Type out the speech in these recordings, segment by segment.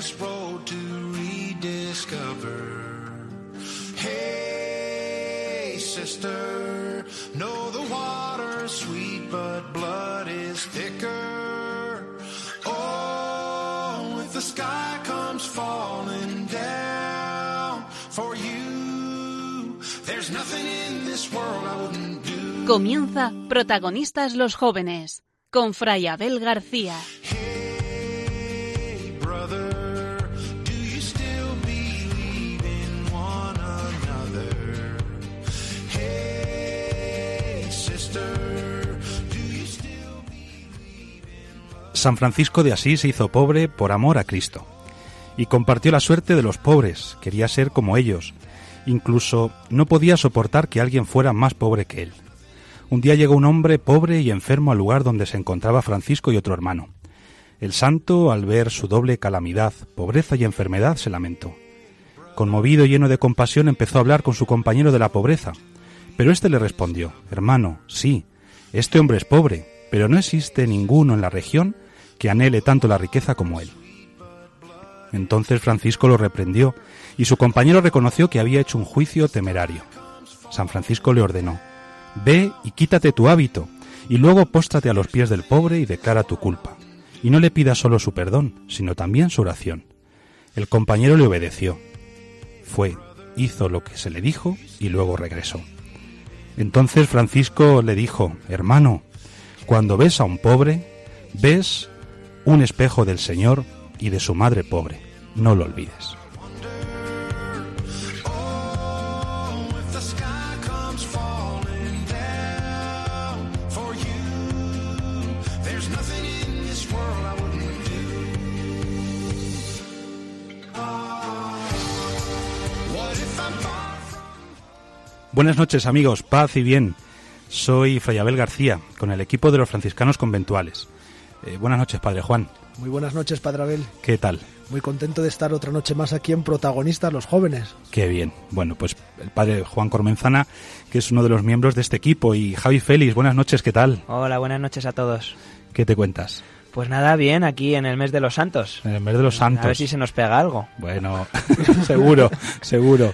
this road to rediscover. Hey, sister, know the water's sweet, but blood is thicker. Oh, if the sky comes falling down for you, there's nothing in this world I wouldn't do. Comienza Protagonistas los Jóvenes con Fray Abel García. Hey, San Francisco de Asís se hizo pobre por amor a Cristo y compartió la suerte de los pobres, quería ser como ellos, incluso no podía soportar que alguien fuera más pobre que él. Un día llegó un hombre pobre y enfermo al lugar donde se encontraba Francisco y otro hermano. El santo, al ver su doble calamidad, pobreza y enfermedad, se lamentó. Conmovido y lleno de compasión, empezó a hablar con su compañero de la pobreza. Pero éste le respondió, Hermano, sí, este hombre es pobre, pero no existe ninguno en la región que anhele tanto la riqueza como él. Entonces Francisco lo reprendió, y su compañero reconoció que había hecho un juicio temerario. San Francisco le ordenó, Ve y quítate tu hábito, y luego póstrate a los pies del pobre y declara tu culpa. Y no le pidas solo su perdón, sino también su oración. El compañero le obedeció. Fue, hizo lo que se le dijo y luego regresó. Entonces Francisco le dijo, Hermano, cuando ves a un pobre, ves un espejo del Señor y de su madre pobre. No lo olvides. Buenas noches amigos, paz y bien. Soy Fray Abel García, con el equipo de los franciscanos conventuales. Eh, buenas noches, Padre Juan. Muy buenas noches, Padre Abel. ¿Qué tal? Muy contento de estar otra noche más aquí en Protagonistas los Jóvenes. Qué bien. Bueno, pues el Padre Juan Cormenzana, que es uno de los miembros de este equipo, y Javi Félix, buenas noches, ¿qué tal? Hola, buenas noches a todos. ¿Qué te cuentas? Pues nada, bien, aquí en el mes de los santos. En el mes de los santos. A ver si se nos pega algo. Bueno, seguro, seguro.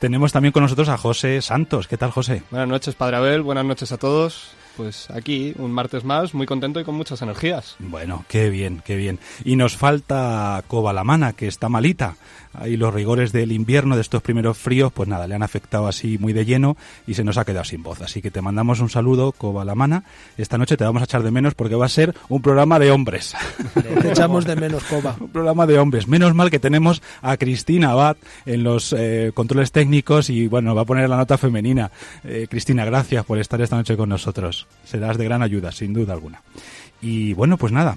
Tenemos también con nosotros a José Santos. ¿Qué tal, José? Buenas noches, Padre Abel. Buenas noches a todos. Pues aquí, un martes más, muy contento y con muchas energías. Bueno, qué bien, qué bien. Y nos falta Cobalamana, que está malita. Ahí los rigores del invierno, de estos primeros fríos, pues nada, le han afectado así muy de lleno y se nos ha quedado sin voz. Así que te mandamos un saludo, Cobalamana. Esta noche te vamos a echar de menos porque va a ser un programa de hombres. Te echamos de menos, Coba. un programa de hombres. Menos mal que tenemos a Cristina Abad en los eh, controles técnicos y bueno, va a poner la nota femenina. Eh, Cristina, gracias por estar esta noche con nosotros. Serás de gran ayuda, sin duda alguna. Y bueno, pues nada.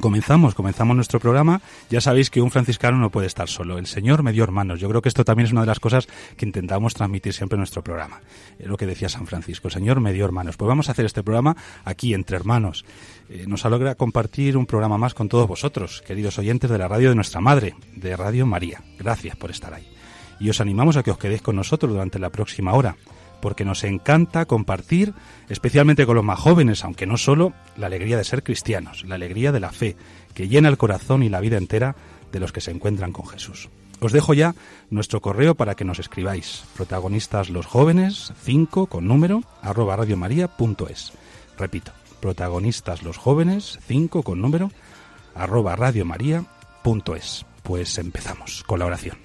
Comenzamos, comenzamos nuestro programa. Ya sabéis que un franciscano no puede estar solo. El Señor me dio hermanos. Yo creo que esto también es una de las cosas que intentamos transmitir siempre en nuestro programa. Es lo que decía San Francisco. El Señor me dio hermanos. Pues vamos a hacer este programa aquí, entre hermanos. Eh, nos alegra compartir un programa más con todos vosotros, queridos oyentes de la radio de nuestra madre, de Radio María. Gracias por estar ahí. Y os animamos a que os quedéis con nosotros durante la próxima hora porque nos encanta compartir, especialmente con los más jóvenes, aunque no solo, la alegría de ser cristianos, la alegría de la fe, que llena el corazón y la vida entera de los que se encuentran con Jesús. Os dejo ya nuestro correo para que nos escribáis. Protagonistas los jóvenes, 5 con número, arroba radiomaria.es. Repito, protagonistas los jóvenes, 5 con número, arroba radiomaria.es. Pues empezamos con la oración.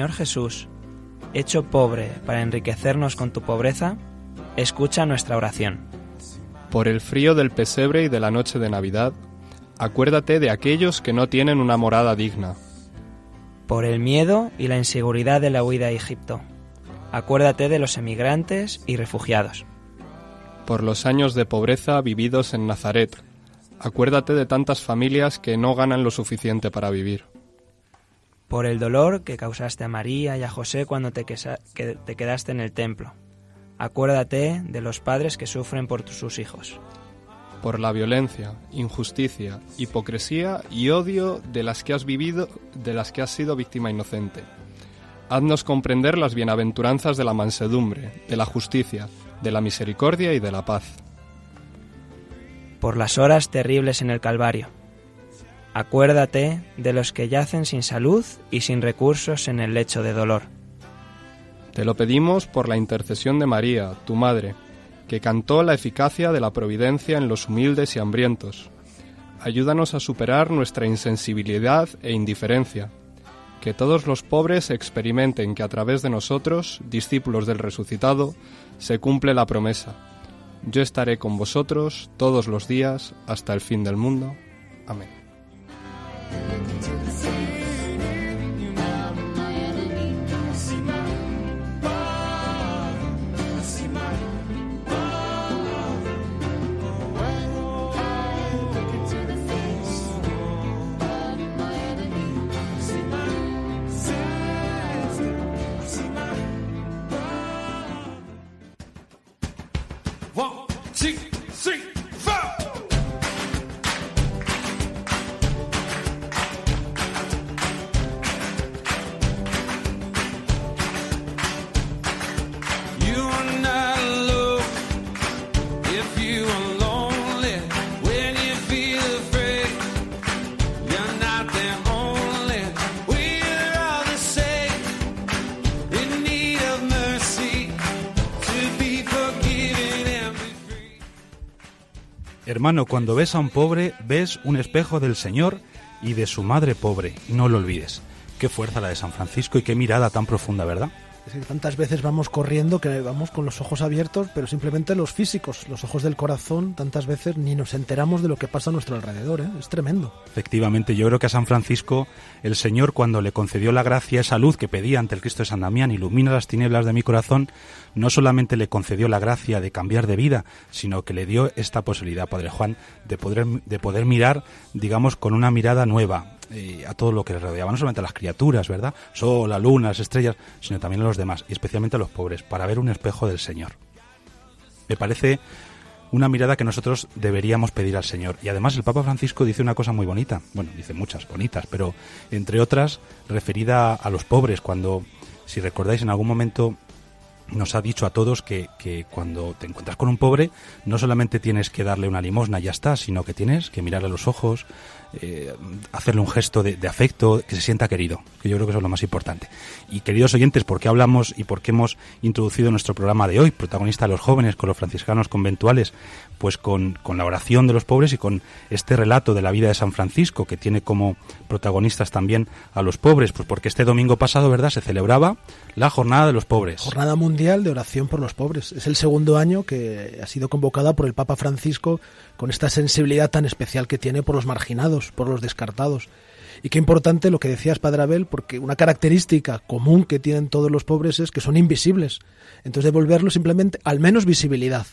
Señor Jesús, hecho pobre para enriquecernos con tu pobreza, escucha nuestra oración. Por el frío del pesebre y de la noche de Navidad, acuérdate de aquellos que no tienen una morada digna. Por el miedo y la inseguridad de la huida a Egipto, acuérdate de los emigrantes y refugiados. Por los años de pobreza vividos en Nazaret, acuérdate de tantas familias que no ganan lo suficiente para vivir. Por el dolor que causaste a María y a José cuando te, quesa- que- te quedaste en el templo, acuérdate de los padres que sufren por sus hijos. Por la violencia, injusticia, hipocresía y odio de las que has vivido, de las que has sido víctima inocente. Haznos comprender las bienaventuranzas de la mansedumbre, de la justicia, de la misericordia y de la paz. por las horas terribles en el Calvario. Acuérdate de los que yacen sin salud y sin recursos en el lecho de dolor. Te lo pedimos por la intercesión de María, tu madre, que cantó la eficacia de la providencia en los humildes y hambrientos. Ayúdanos a superar nuestra insensibilidad e indiferencia. Que todos los pobres experimenten que a través de nosotros, discípulos del resucitado, se cumple la promesa. Yo estaré con vosotros todos los días hasta el fin del mundo. Amén. to the sea. Hermano, cuando ves a un pobre, ves un espejo del Señor y de su madre pobre. No lo olvides. Qué fuerza la de San Francisco y qué mirada tan profunda, ¿verdad? Decir, tantas veces vamos corriendo que vamos con los ojos abiertos, pero simplemente los físicos, los ojos del corazón, tantas veces ni nos enteramos de lo que pasa a nuestro alrededor. ¿eh? Es tremendo. Efectivamente, yo creo que a San Francisco el Señor cuando le concedió la gracia, esa luz que pedía ante el Cristo de San Damián, ilumina las tinieblas de mi corazón, no solamente le concedió la gracia de cambiar de vida, sino que le dio esta posibilidad, Padre Juan, de poder, de poder mirar, digamos, con una mirada nueva eh, a todo lo que le rodeaba, no solamente a las criaturas, ¿verdad? Sol, la luna, las estrellas, sino también a los demás, y especialmente a los pobres, para ver un espejo del Señor. Me parece una mirada que nosotros deberíamos pedir al Señor. Y además el Papa Francisco dice una cosa muy bonita, bueno, dice muchas bonitas, pero entre otras referida a los pobres, cuando, si recordáis, en algún momento nos ha dicho a todos que, que cuando te encuentras con un pobre, no solamente tienes que darle una limosna y ya está, sino que tienes que mirarle a los ojos, eh, hacerle un gesto de, de afecto, que se sienta querido, que yo creo que eso es lo más importante. Y queridos oyentes, ¿por qué hablamos y por qué hemos introducido nuestro programa de hoy, protagonista de los jóvenes, con los franciscanos conventuales? Pues con, con la oración de los pobres y con este relato de la vida de San Francisco, que tiene como protagonistas también a los pobres, pues porque este domingo pasado, ¿verdad?, se celebraba la jornada de los pobres. Jornada Mundial de Oración por los Pobres. Es el segundo año que ha sido convocada por el Papa Francisco con esta sensibilidad tan especial que tiene por los marginados, por los descartados. Y qué importante lo que decías, Padre Abel, porque una característica común que tienen todos los pobres es que son invisibles. Entonces devolverlo simplemente al menos visibilidad.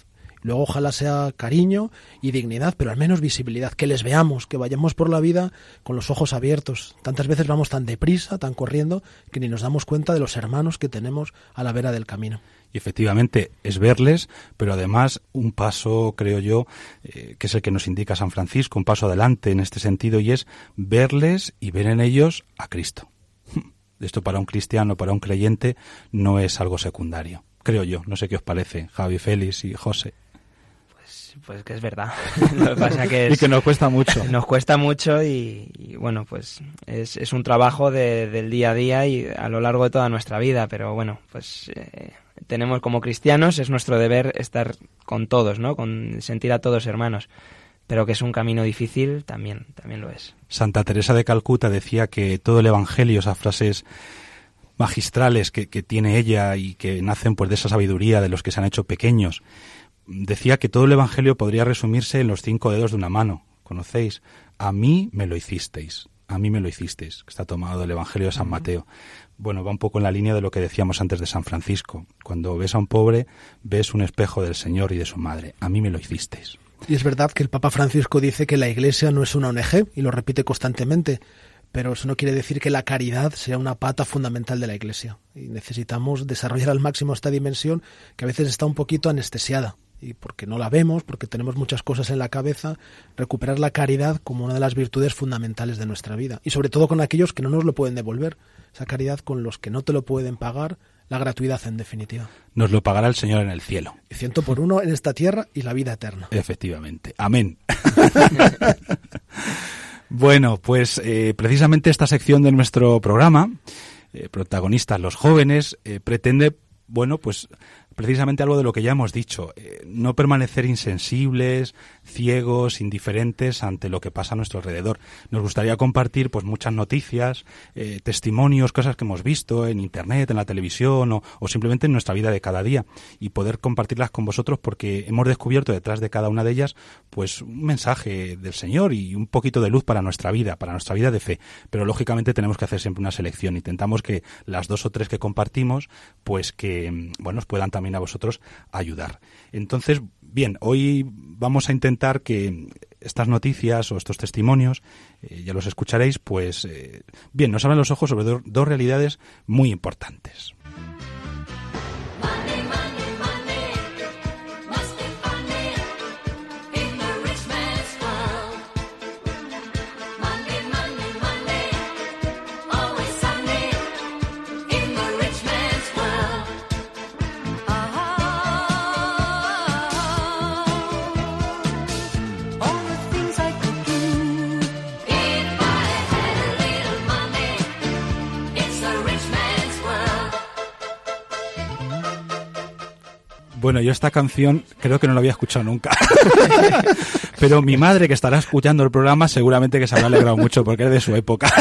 Luego ojalá sea cariño y dignidad, pero al menos visibilidad, que les veamos, que vayamos por la vida con los ojos abiertos. Tantas veces vamos tan deprisa, tan corriendo, que ni nos damos cuenta de los hermanos que tenemos a la vera del camino. Y efectivamente es verles, pero además un paso, creo yo, eh, que es el que nos indica San Francisco, un paso adelante en este sentido, y es verles y ver en ellos a Cristo. Esto para un cristiano, para un creyente, no es algo secundario, creo yo. No sé qué os parece, Javi, Félix y José. Pues, pues que es verdad. Lo que pasa que es, Y que nos cuesta mucho. Nos cuesta mucho y, y, bueno, pues es, es un trabajo de- del día a día y a lo largo de toda nuestra vida, pero bueno, pues eh, tenemos como cristianos, es nuestro deber estar con todos, ¿no? Con sentir a todos hermanos, pero que es un camino difícil, también, también lo es. Santa Teresa de Calcuta decía que todo el Evangelio, esas frases magistrales que, que tiene ella y que nacen pues de esa sabiduría de los que se han hecho pequeños. Decía que todo el Evangelio podría resumirse en los cinco dedos de una mano. ¿Conocéis? A mí me lo hicisteis. A mí me lo hicisteis. Que está tomado del Evangelio de San Mateo. Bueno, va un poco en la línea de lo que decíamos antes de San Francisco. Cuando ves a un pobre, ves un espejo del Señor y de su madre. A mí me lo hicisteis. Y es verdad que el Papa Francisco dice que la Iglesia no es una ONG y lo repite constantemente, pero eso no quiere decir que la caridad sea una pata fundamental de la Iglesia. Y necesitamos desarrollar al máximo esta dimensión que a veces está un poquito anestesiada y porque no la vemos, porque tenemos muchas cosas en la cabeza, recuperar la caridad como una de las virtudes fundamentales de nuestra vida. Y sobre todo con aquellos que no nos lo pueden devolver. Esa caridad con los que no te lo pueden pagar, la gratuidad en definitiva. Nos lo pagará el Señor en el cielo. Y ciento por uno en esta tierra y la vida eterna. Efectivamente. Amén. bueno, pues eh, precisamente esta sección de nuestro programa, eh, protagonistas los jóvenes, eh, pretende, bueno, pues precisamente algo de lo que ya hemos dicho, eh, no permanecer insensibles, ciegos, indiferentes ante lo que pasa a nuestro alrededor. Nos gustaría compartir pues muchas noticias, eh, testimonios, cosas que hemos visto en internet, en la televisión o, o simplemente en nuestra vida de cada día y poder compartirlas con vosotros porque hemos descubierto detrás de cada una de ellas pues un mensaje del Señor y un poquito de luz para nuestra vida, para nuestra vida de fe. Pero lógicamente tenemos que hacer siempre una selección. Intentamos que las dos o tres que compartimos pues que mm, bueno, os puedan también a vosotros ayudar. Entonces, bien, hoy vamos a intentar que estas noticias o estos testimonios, eh, ya los escucharéis, pues eh, bien, nos abran los ojos sobre do- dos realidades muy importantes. Bueno, yo esta canción creo que no la había escuchado nunca. Pero mi madre, que estará escuchando el programa, seguramente que se habrá alegrado mucho porque es de su época.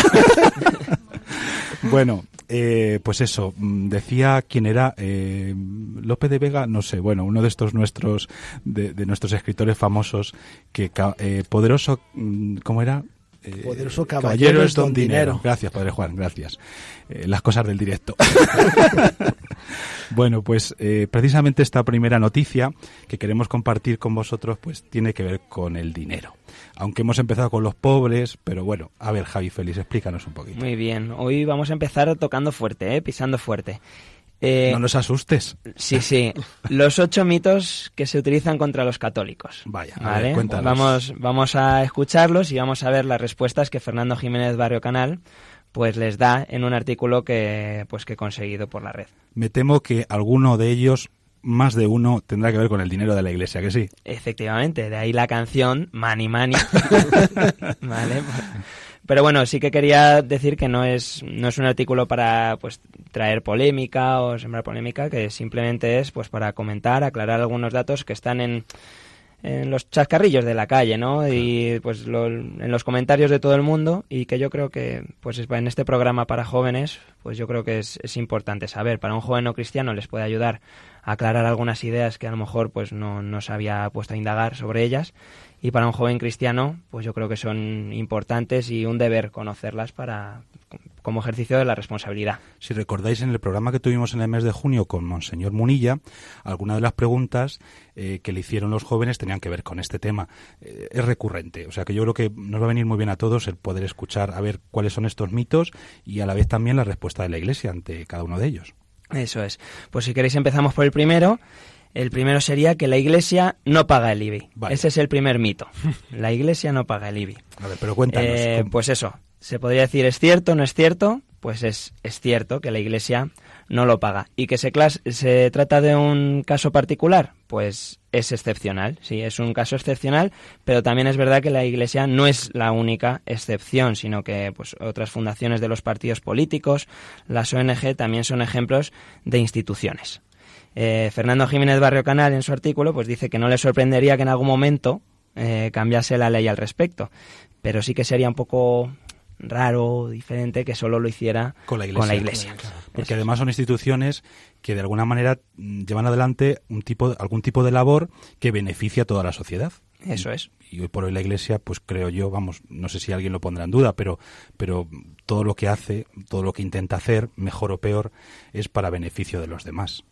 bueno, eh, pues eso, mm, decía quién era eh, Lope de Vega, no sé, bueno, uno de estos nuestros, de, nuestros escritores famosos, que eh, poderoso, mm, ¿cómo era? Eh, Poderoso caballero es don dinero. Gracias, Padre Juan, gracias. Eh, las cosas del directo. bueno, pues eh, precisamente esta primera noticia que queremos compartir con vosotros, pues tiene que ver con el dinero. Aunque hemos empezado con los pobres, pero bueno, a ver, Javi Félix, explícanos un poquito. Muy bien, hoy vamos a empezar tocando fuerte, ¿eh? pisando fuerte. Eh, No nos asustes. Sí, sí. Los ocho mitos que se utilizan contra los católicos. Vaya, a ¿Vale? ver, vamos, vamos a escucharlos y vamos a ver las respuestas que Fernando Jiménez Barrio Canal pues les da en un artículo que pues que he conseguido por la red. Me temo que alguno de ellos, más de uno, tendrá que ver con el dinero de la iglesia, que sí. Efectivamente, de ahí la canción Money Money. vale. Pero bueno, sí que quería decir que no es, no es un artículo para pues traer polémica o sembrar polémica, que simplemente es pues para comentar, aclarar algunos datos que están en, en los chascarrillos de la calle, ¿no? Y pues lo- en los comentarios de todo el mundo y que yo creo que pues es- en este programa para jóvenes, pues yo creo que es, es importante saber. Para un joven no cristiano les puede ayudar a aclarar algunas ideas que a lo mejor pues no, no se había puesto a indagar sobre ellas y para un joven cristiano pues yo creo que son importantes y un deber conocerlas para como ejercicio de la responsabilidad. Si recordáis en el programa que tuvimos en el mes de junio con Monseñor Munilla, algunas de las preguntas eh, que le hicieron los jóvenes tenían que ver con este tema. Eh, es recurrente, o sea que yo creo que nos va a venir muy bien a todos el poder escuchar a ver cuáles son estos mitos y a la vez también la respuesta de la Iglesia ante cada uno de ellos. Eso es. Pues si queréis empezamos por el primero. El primero sería que la Iglesia no paga el IBI. Vale. Ese es el primer mito. La Iglesia no paga el IBI. A ver, pero cuéntanos. Eh, pues eso, se podría decir, ¿es cierto no es cierto? Pues es, es cierto que la Iglesia no lo paga. ¿Y que se, se trata de un caso particular? Pues es excepcional, sí, es un caso excepcional, pero también es verdad que la Iglesia no es la única excepción, sino que pues, otras fundaciones de los partidos políticos, las ONG, también son ejemplos de instituciones. Eh, Fernando Jiménez Barrio Canal en su artículo pues dice que no le sorprendería que en algún momento eh, cambiase la ley al respecto, pero sí que sería un poco raro, diferente, que solo lo hiciera Con la iglesia. iglesia. Porque además son instituciones que de alguna manera mm, llevan adelante un tipo, algún tipo de labor que beneficia a toda la sociedad. Eso es. Y hoy por hoy la Iglesia, pues creo yo, vamos, no sé si alguien lo pondrá en duda, pero, pero todo lo que hace, todo lo que intenta hacer, mejor o peor, es para beneficio de los demás.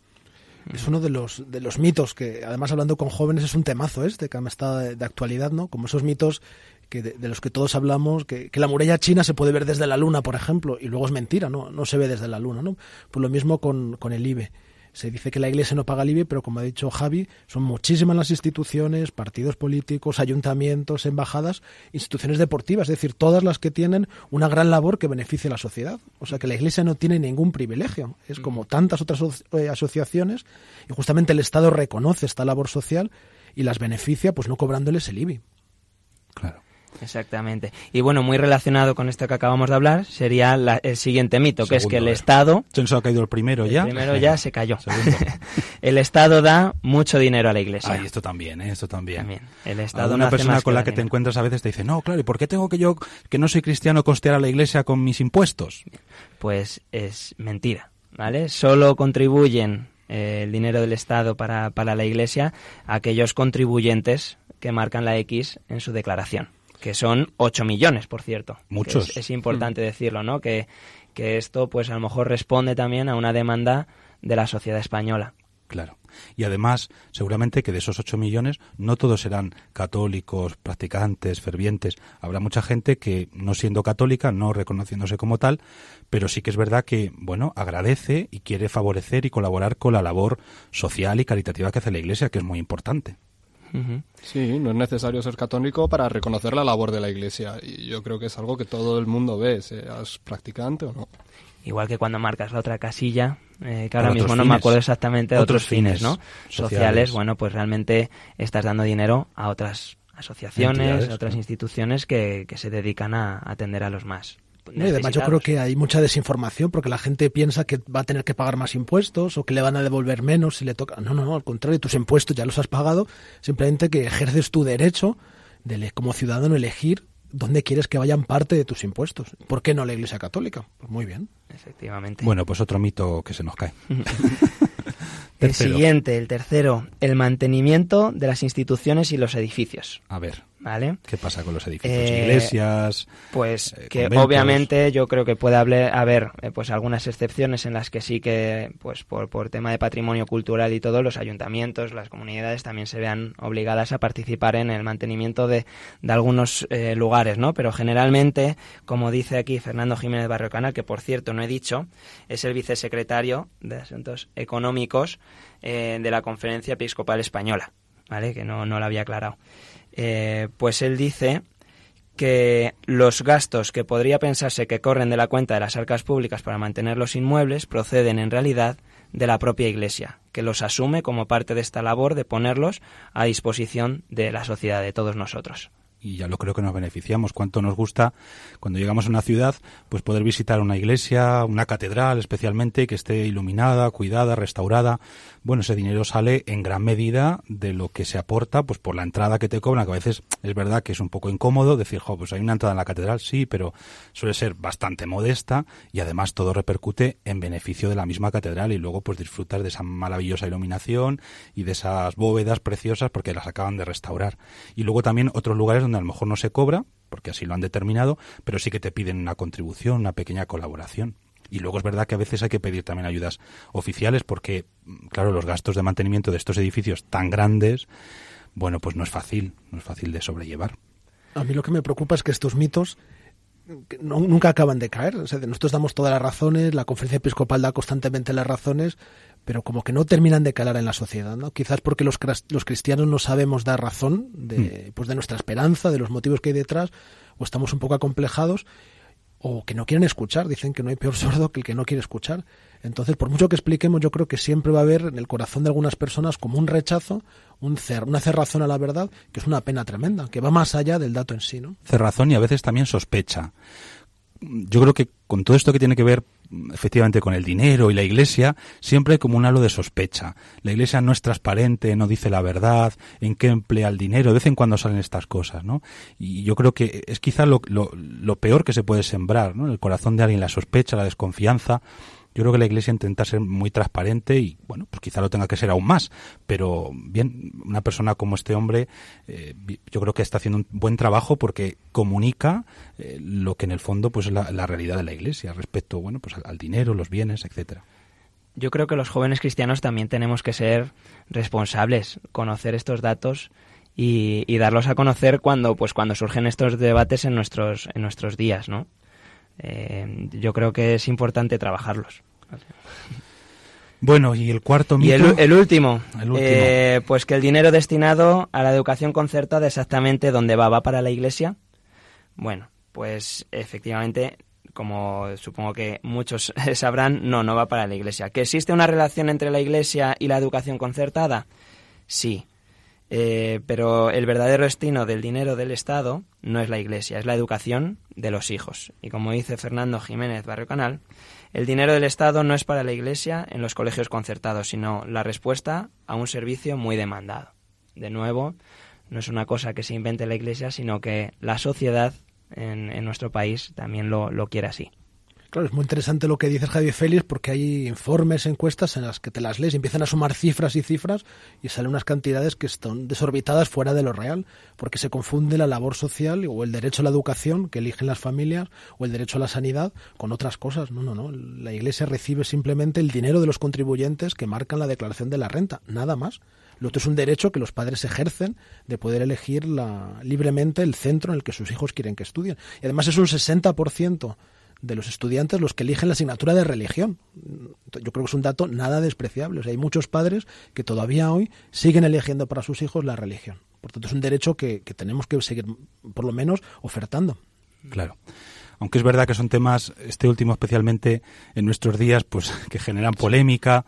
Es uno de los, de los mitos que, además hablando con jóvenes, es un temazo este, que está de, de actualidad, ¿no? Como esos mitos que de, los que todos hablamos, que, que la muralla china se puede ver desde la luna, por ejemplo, y luego es mentira, ¿no? No se ve desde la luna, ¿no? Pues lo mismo con, con el IBE. Se dice que la Iglesia no paga el IBE, pero como ha dicho Javi, son muchísimas las instituciones, partidos políticos, ayuntamientos, embajadas, instituciones deportivas, es decir, todas las que tienen una gran labor que beneficia a la sociedad. O sea que la Iglesia no tiene ningún privilegio. Es como tantas otras eh, asociaciones y justamente el Estado reconoce esta labor social y las beneficia pues no cobrándoles el IBI. Claro. Exactamente. Y bueno, muy relacionado con esto que acabamos de hablar, sería la- el siguiente mito, que es que el ver. Estado, Se ha caído el primero el ya. primero ya se cayó. El Estado da mucho dinero a la Iglesia. Ay, esto también, ¿eh? esto también. También. El Estado Una persona con que la que te encuentras a veces te dice, no, claro, ¿y por qué tengo que yo, que no soy cristiano, costear a la iglesia con mis impuestos? Pues es mentira, ¿vale? Solo contribuyen eh, el dinero del Estado para, para la Iglesia aquellos contribuyentes que marcan la X en su declaración, que son 8 millones, por cierto. Muchos. Es, es importante decirlo, ¿no? Que, que esto, pues a lo mejor responde también a una demanda de la sociedad española. Claro. Y además, seguramente que de esos 8 millones no todos serán católicos, practicantes, fervientes. Habrá mucha gente que, no siendo católica, no reconociéndose como tal, pero sí que es verdad que, bueno, agradece y quiere favorecer y colaborar con la labor social y caritativa que hace la Iglesia, que es muy importante. Sí, no es necesario ser católico para reconocer la labor de la Iglesia. Y yo creo que es algo que todo el mundo ve, seas practicante o no. Igual que cuando marcas la otra casilla, eh, que ahora mismo no me acuerdo exactamente de otros, Otros fines, fines ¿no? sociales. Sociales, bueno, pues realmente estás dando dinero a otras asociaciones, Entidades, a otras ¿no? instituciones que, que se dedican a atender a los más. No, y además yo creo que hay mucha desinformación porque la gente piensa que va a tener que pagar más impuestos o que le van a devolver menos si le toca. No, no, no, al contrario, tus impuestos ya los has pagado, simplemente que ejerces tu derecho de como ciudadano elegir dónde quieres que vayan parte de tus impuestos. ¿Por qué no la Iglesia Católica? Pues muy bien. Efectivamente. Bueno, pues otro mito que se nos cae. el siguiente, el tercero, el mantenimiento de las instituciones y los edificios. A ver, ¿Vale? ¿qué pasa con los edificios? Eh, Iglesias. Pues eh, que conventos. obviamente yo creo que puede hable- haber eh, pues algunas excepciones en las que sí que pues por, por tema de patrimonio cultural y todo los ayuntamientos, las comunidades también se vean obligadas a participar en el mantenimiento de, de algunos eh, lugares, ¿no? Pero generalmente, como dice aquí Fernando Jiménez Barrio Canal, que por cierto no he dicho, es el vicesecretario de Asuntos Económicos eh, de la Conferencia Episcopal Española, ¿vale? Que no, no lo había aclarado. Eh, pues él dice que los gastos que podría pensarse que corren de la cuenta de las arcas públicas para mantener los inmuebles proceden en realidad de la propia Iglesia, que los asume como parte de esta labor de ponerlos a disposición de la sociedad, de todos nosotros. y ya lo creo que nos beneficiamos. Cuánto nos gusta cuando llegamos a una ciudad, pues poder visitar una iglesia, una catedral especialmente, que esté iluminada, cuidada, restaurada. Bueno, ese dinero sale en gran medida de lo que se aporta, pues por la entrada que te cobran, que a veces es verdad que es un poco incómodo decir, jo, pues hay una entrada en la catedral, sí, pero suele ser bastante modesta y además todo repercute en beneficio de la misma catedral y luego pues disfrutar de esa maravillosa iluminación y de esas bóvedas preciosas porque las acaban de restaurar. Y luego también otros lugares donde a lo mejor no se cobra, porque así lo han determinado, pero sí que te piden una contribución, una pequeña colaboración. Y luego es verdad que a veces hay que pedir también ayudas oficiales porque, mm, claro, los gastos de mantenimiento de estos edificios tan grandes, bueno, pues no es fácil, no es fácil de sobrellevar. A mí lo que me preocupa es que estos mitos no- nunca acaban de caer. O sea, nosotros damos todas las razones, la conferencia episcopal da constantemente las razones, pero como que no terminan de calar en la sociedad. ¿no? Quizás porque los, los cristianos no sabemos dar razón de, pues de nuestra esperanza, de los motivos que hay detrás, o estamos un poco acomplejados, o que no quieren escuchar. Dicen que no hay peor sordo que el que no quiere escuchar. Entonces, por mucho que expliquemos, yo creo que siempre va a haber en el corazón de algunas personas como un rechazo, un cer- una cerrazón a la verdad, que es una pena tremenda, que va más allá del dato en sí. ¿no? Cerrazón y a veces también sospecha. Yo creo que con todo esto que tiene que ver mm, efectivamente con el dinero y la iglesia, siempre hay como un halo de sospecha. La iglesia no es transparente, no dice la verdad, en qué emplea el dinero, de vez en cuando salen estas cosas, ¿no? Y yo creo que es quizá lo, lo, lo peor que se puede sembrar, ¿no? En el corazón de alguien la sospecha, la desconfianza. Yo creo que la Iglesia intenta ser muy transparente y, bueno, pues quizá lo tenga que ser aún más. Pero, bien, una persona como este hombre, eh, yo creo que está haciendo un buen trabajo porque comunica eh, lo que en el fondo pues es la, realidad de la Iglesia respecto, bueno, pues al, al dinero, los bienes, etcétera. Yo creo que los jóvenes cristianos también tenemos que ser responsables, conocer estos datos y, y darlos a conocer cuando, pues, cuando surgen estos debates en nuestros, en nuestros días, ¿no? Eh, yo creo que es importante trabajarlos. Bueno, y el cuarto Y mito. el, el último, El último. eh, pues que el dinero destinado a la educación concertada exactamente dónde va, va para la iglesia. Bueno, pues efectivamente, como supongo que muchos sabrán, no, no va para la iglesia. ¿Que existe una relación entre la iglesia y la educación concertada? Sí. Eh, pero el verdadero destino del dinero del Estado no es la iglesia, es la educación de los hijos. Y como dice Fernando Jiménez Barrio Canal, el dinero del Estado no es para la iglesia en los colegios concertados, sino la respuesta a un servicio muy demandado. De nuevo, no es una cosa que se invente la iglesia, sino que la sociedad en, en nuestro país también lo, lo quiere así. Claro, es muy interesante lo que dices, Javier Félix, porque hay informes, encuestas en las que te las lees y empiezan a sumar cifras y cifras y salen unas cantidades que están desorbitadas fuera de lo real, porque se confunde la labor social o el derecho a la educación que eligen las familias o el derecho a la sanidad con otras cosas. No, no, no. La Iglesia recibe simplemente el dinero de los contribuyentes que marcan la declaración de la renta, nada más. Lo otro es un derecho que los padres ejercen de poder elegir la, libremente el centro en el que sus hijos quieren que estudien. Y además es un 60% de los estudiantes los que eligen la asignatura de religión. Yo creo que es un dato nada despreciable. O sea, hay muchos padres que todavía hoy siguen eligiendo para sus hijos la religión. Por tanto, es un derecho que, que tenemos que seguir, por lo menos, ofertando. Claro. Aunque es verdad que son temas, este último especialmente en nuestros días, pues que generan polémica.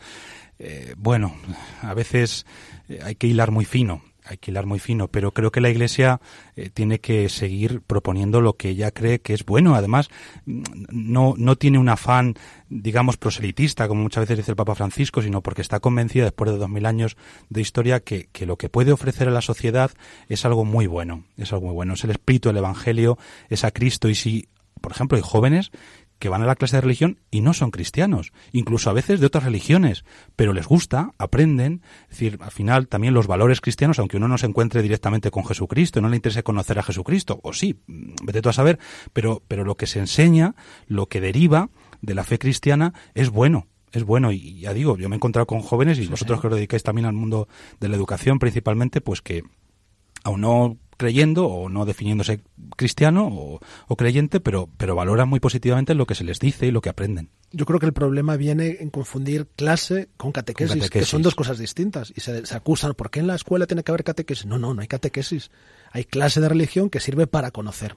Eh, bueno, a veces eh, hay que hilar muy fino, hay que muy fino, pero creo que la Iglesia eh, tiene que seguir proponiendo lo que ella cree que es bueno. Además, mm, no, no tiene un afán, digamos, proselitista, como muchas veces dice el Papa Francisco, sino porque está convencida, después de dos mil años de historia, que, que lo que puede ofrecer a la sociedad es algo muy bueno. Es algo muy bueno. Es el espíritu del Evangelio, es a Cristo. Y si, por ejemplo, hay jóvenes que van a la clase de religión y no son cristianos, incluso a veces de otras religiones, pero les gusta, aprenden, es decir, al final también los valores cristianos, aunque uno no se encuentre directamente con Jesucristo, no le interese conocer a Jesucristo, o sí, mm, vete tú a saber, pero, pero lo que se enseña, lo que deriva de la fe cristiana es bueno, es bueno. Y ya digo, yo me he encontrado con jóvenes y vosotros que os dedicáis también al mundo de la educación principalmente, pues que aún no creyendo o no definiéndose cristiano o, o creyente, pero, pero valoran muy positivamente lo que se les dice y lo que aprenden. Yo creo que el problema viene en confundir clase con catequesis, Con que son dos cosas distintas. Y se, se acusan, ¿por qué en la escuela tiene que haber catequesis? No, no, no hay catequesis. Hay clase de religión que sirve para conocer.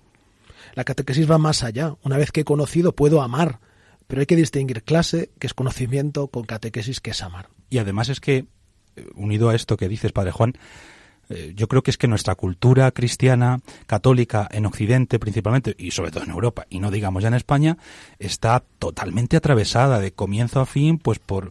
La catequesis va más allá. Una vez que he conocido, puedo amar. Pero hay que distinguir clase, que es conocimiento, con catequesis, que es amar. Y además es que, eh, unido a esto que dices, Padre Juan, yo creo que es que nuestra cultura cristiana, católica, en Occidente principalmente, y sobre todo en Europa, y no digamos ya en España, está totalmente atravesada de comienzo a fin, pues por,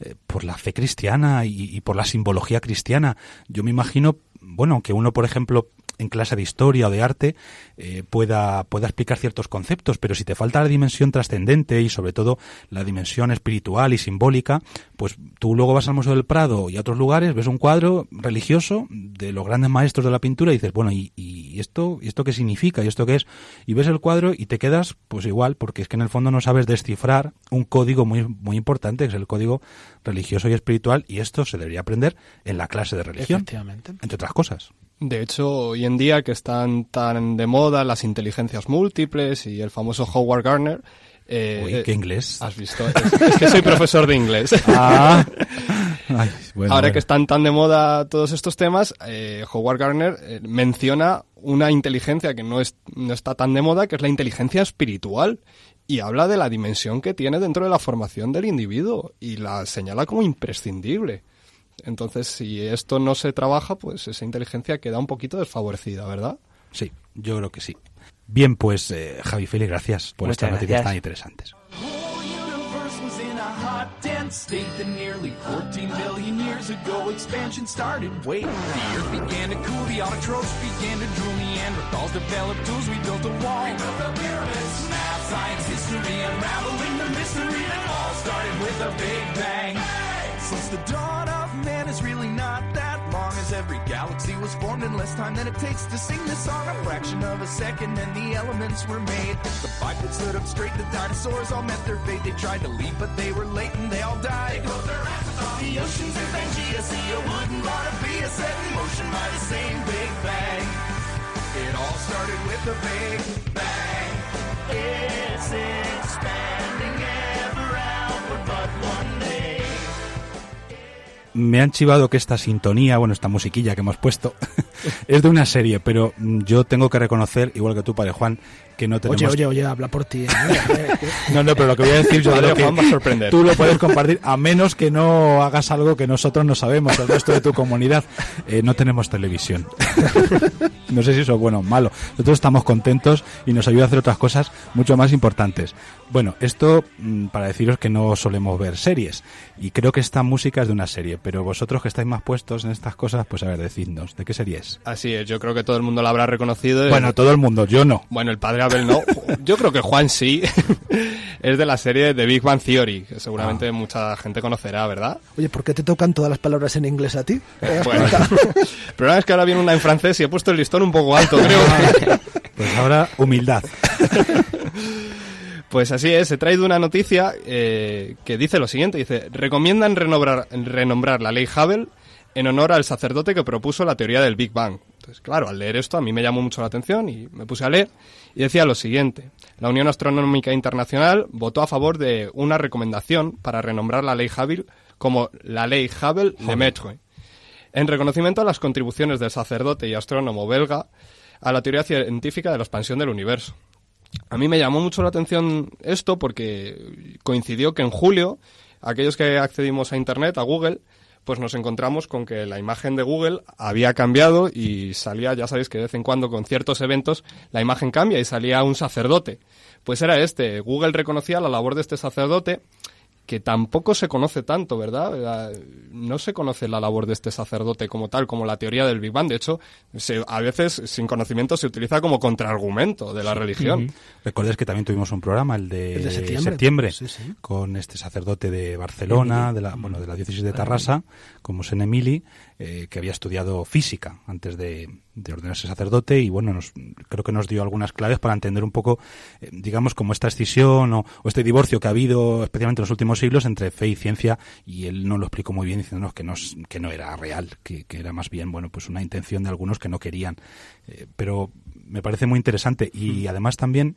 eh, por la fe cristiana y, y por la simbología cristiana. Yo me imagino, bueno, que uno, por ejemplo, en clase de historia o de arte eh, pueda, pueda explicar ciertos conceptos, pero si te falta la dimensión trascendente y sobre todo la dimensión espiritual y simbólica, pues tú luego vas al Museo del Prado y a otros lugares, ves un cuadro religioso de los grandes maestros de la pintura y dices, bueno, ¿y, y esto, ¿y esto qué significa? ¿Y esto qué es? Y ves el cuadro y te quedas pues igual, porque es que en el fondo no sabes descifrar un código muy, muy importante, que es el código religioso y espiritual, y esto se debería aprender en la clase de religión, entre otras cosas. De hecho, hoy en día que están tan de moda las inteligencias múltiples y el famoso Howard Gardner. eh, Uy, qué inglés. Has visto. Es, es que soy profesor de inglés. Ah. Ay, bueno, Ahora bueno. que están tan de moda todos estos temas, eh, Howard Gardner eh, menciona una inteligencia que no, es, no está tan de moda, que es la inteligencia espiritual. Y habla de la dimensión que tiene dentro de la formación del individuo y la señala como imprescindible. Entonces, si esto no se trabaja, pues esa inteligencia queda un poquito desfavorecida, ¿verdad? Sí, yo creo que sí. Bien, pues eh, Javi Félix, gracias por Muchas estas noticias tan interesantes. state that nearly 14 billion years ago expansion started. Wait, the earth began to cool, the autotrophs began to drool, Neanderthals developed tools, we built a wall. We built the pyramids. Math, science, history, unraveling the mystery that all started with a big bang. Since the dawn of man is really not that long as every galaxy was formed in less time than it takes to sing this song. A fraction of a second and the elements were made. The bipeds stood up straight, the dinosaurs all met their fate. They tried to leave, but they were late and they all died. They closed their asses off the oceans and Pangea Sea. A wooden bottom be a set in motion by the same Big Bang. It all started with a Big Bang. It's expanding Me han chivado que esta sintonía, bueno, esta musiquilla que hemos puesto, es de una serie, pero mm, yo tengo que reconocer, igual que tú, Padre Juan, que no tenemos... Oye, oye, oye, habla por ti. ¿eh? No, no, pero lo que voy a decir yo Padre que va a sorprender. tú lo puedes compartir, a menos que no hagas algo que nosotros no sabemos, el resto de tu comunidad. Eh, no tenemos televisión. no sé si eso es bueno o malo. Nosotros estamos contentos y nos ayuda a hacer otras cosas mucho más importantes. Bueno, esto mm, para deciros que no solemos ver series. Y creo que esta música es de una serie, pero vosotros que estáis más puestos en estas cosas, pues a ver, decidnos, ¿de qué serie es? Así es, yo creo que todo el mundo la habrá reconocido. Bueno, todo el mundo, yo no. Bueno, el padre Abel no. Yo creo que Juan sí. es de la serie de Big Bang Theory, que seguramente Ah. mucha gente conocerá, ¿verdad? Oye, ¿por qué te tocan todas las palabras en inglés a ti? Bueno, el problema es que ahora viene una en francés y he puesto el listón un poco alto, creo. Pues ahora, humildad. Pues así es, he traído una noticia eh, que dice lo siguiente, dice, recomiendan renombrar, renombrar la ley Hubble en honor al sacerdote que propuso la teoría del Big Bang. Entonces, claro, al leer esto a mí me llamó mucho la atención y me puse a leer y decía lo siguiente, la Unión Astronómica Internacional votó a favor de una recomendación para renombrar la ley Hubble como la ley Hubble-Lemaitre, en reconocimiento a las contribuciones del sacerdote y astrónomo belga a la teoría científica de la expansión del universo. A mí me llamó mucho la atención esto porque coincidió que en julio aquellos que accedimos a Internet, a Google, pues nos encontramos con que la imagen de Google había cambiado y salía, ya sabéis que de vez en cuando con ciertos eventos la imagen cambia y salía un sacerdote. Pues era este, Google reconocía la labor de este sacerdote que tampoco se conoce tanto, ¿verdad? La- No se conoce la labor de este sacerdote como tal, como la teoría del Big Bang. De hecho, se- a veces sin conocimiento se utiliza como contraargumento de la religión. Recuerdes que también tuvimos un programa, el de, El de septiembre. Sí, sí. con este sacerdote de Barcelona, de la, bueno, de la diócesis de Tarrasa, como Sen Emili, eh, que había estudiado física antes de, de ordenarse sacerdote y bueno, nos, creo que nos dio algunas claves para entender un poco, eh, digamos, como esta escisión o, o este divorcio que ha habido, especialmente en los últimos siglos, entre fe y ciencia y él no lo explicó muy bien diciéndonos que no, que no era real, que, que era más bien, bueno, pues una intención de algunos que no querían. Eh, pero me parece muy interesante y además también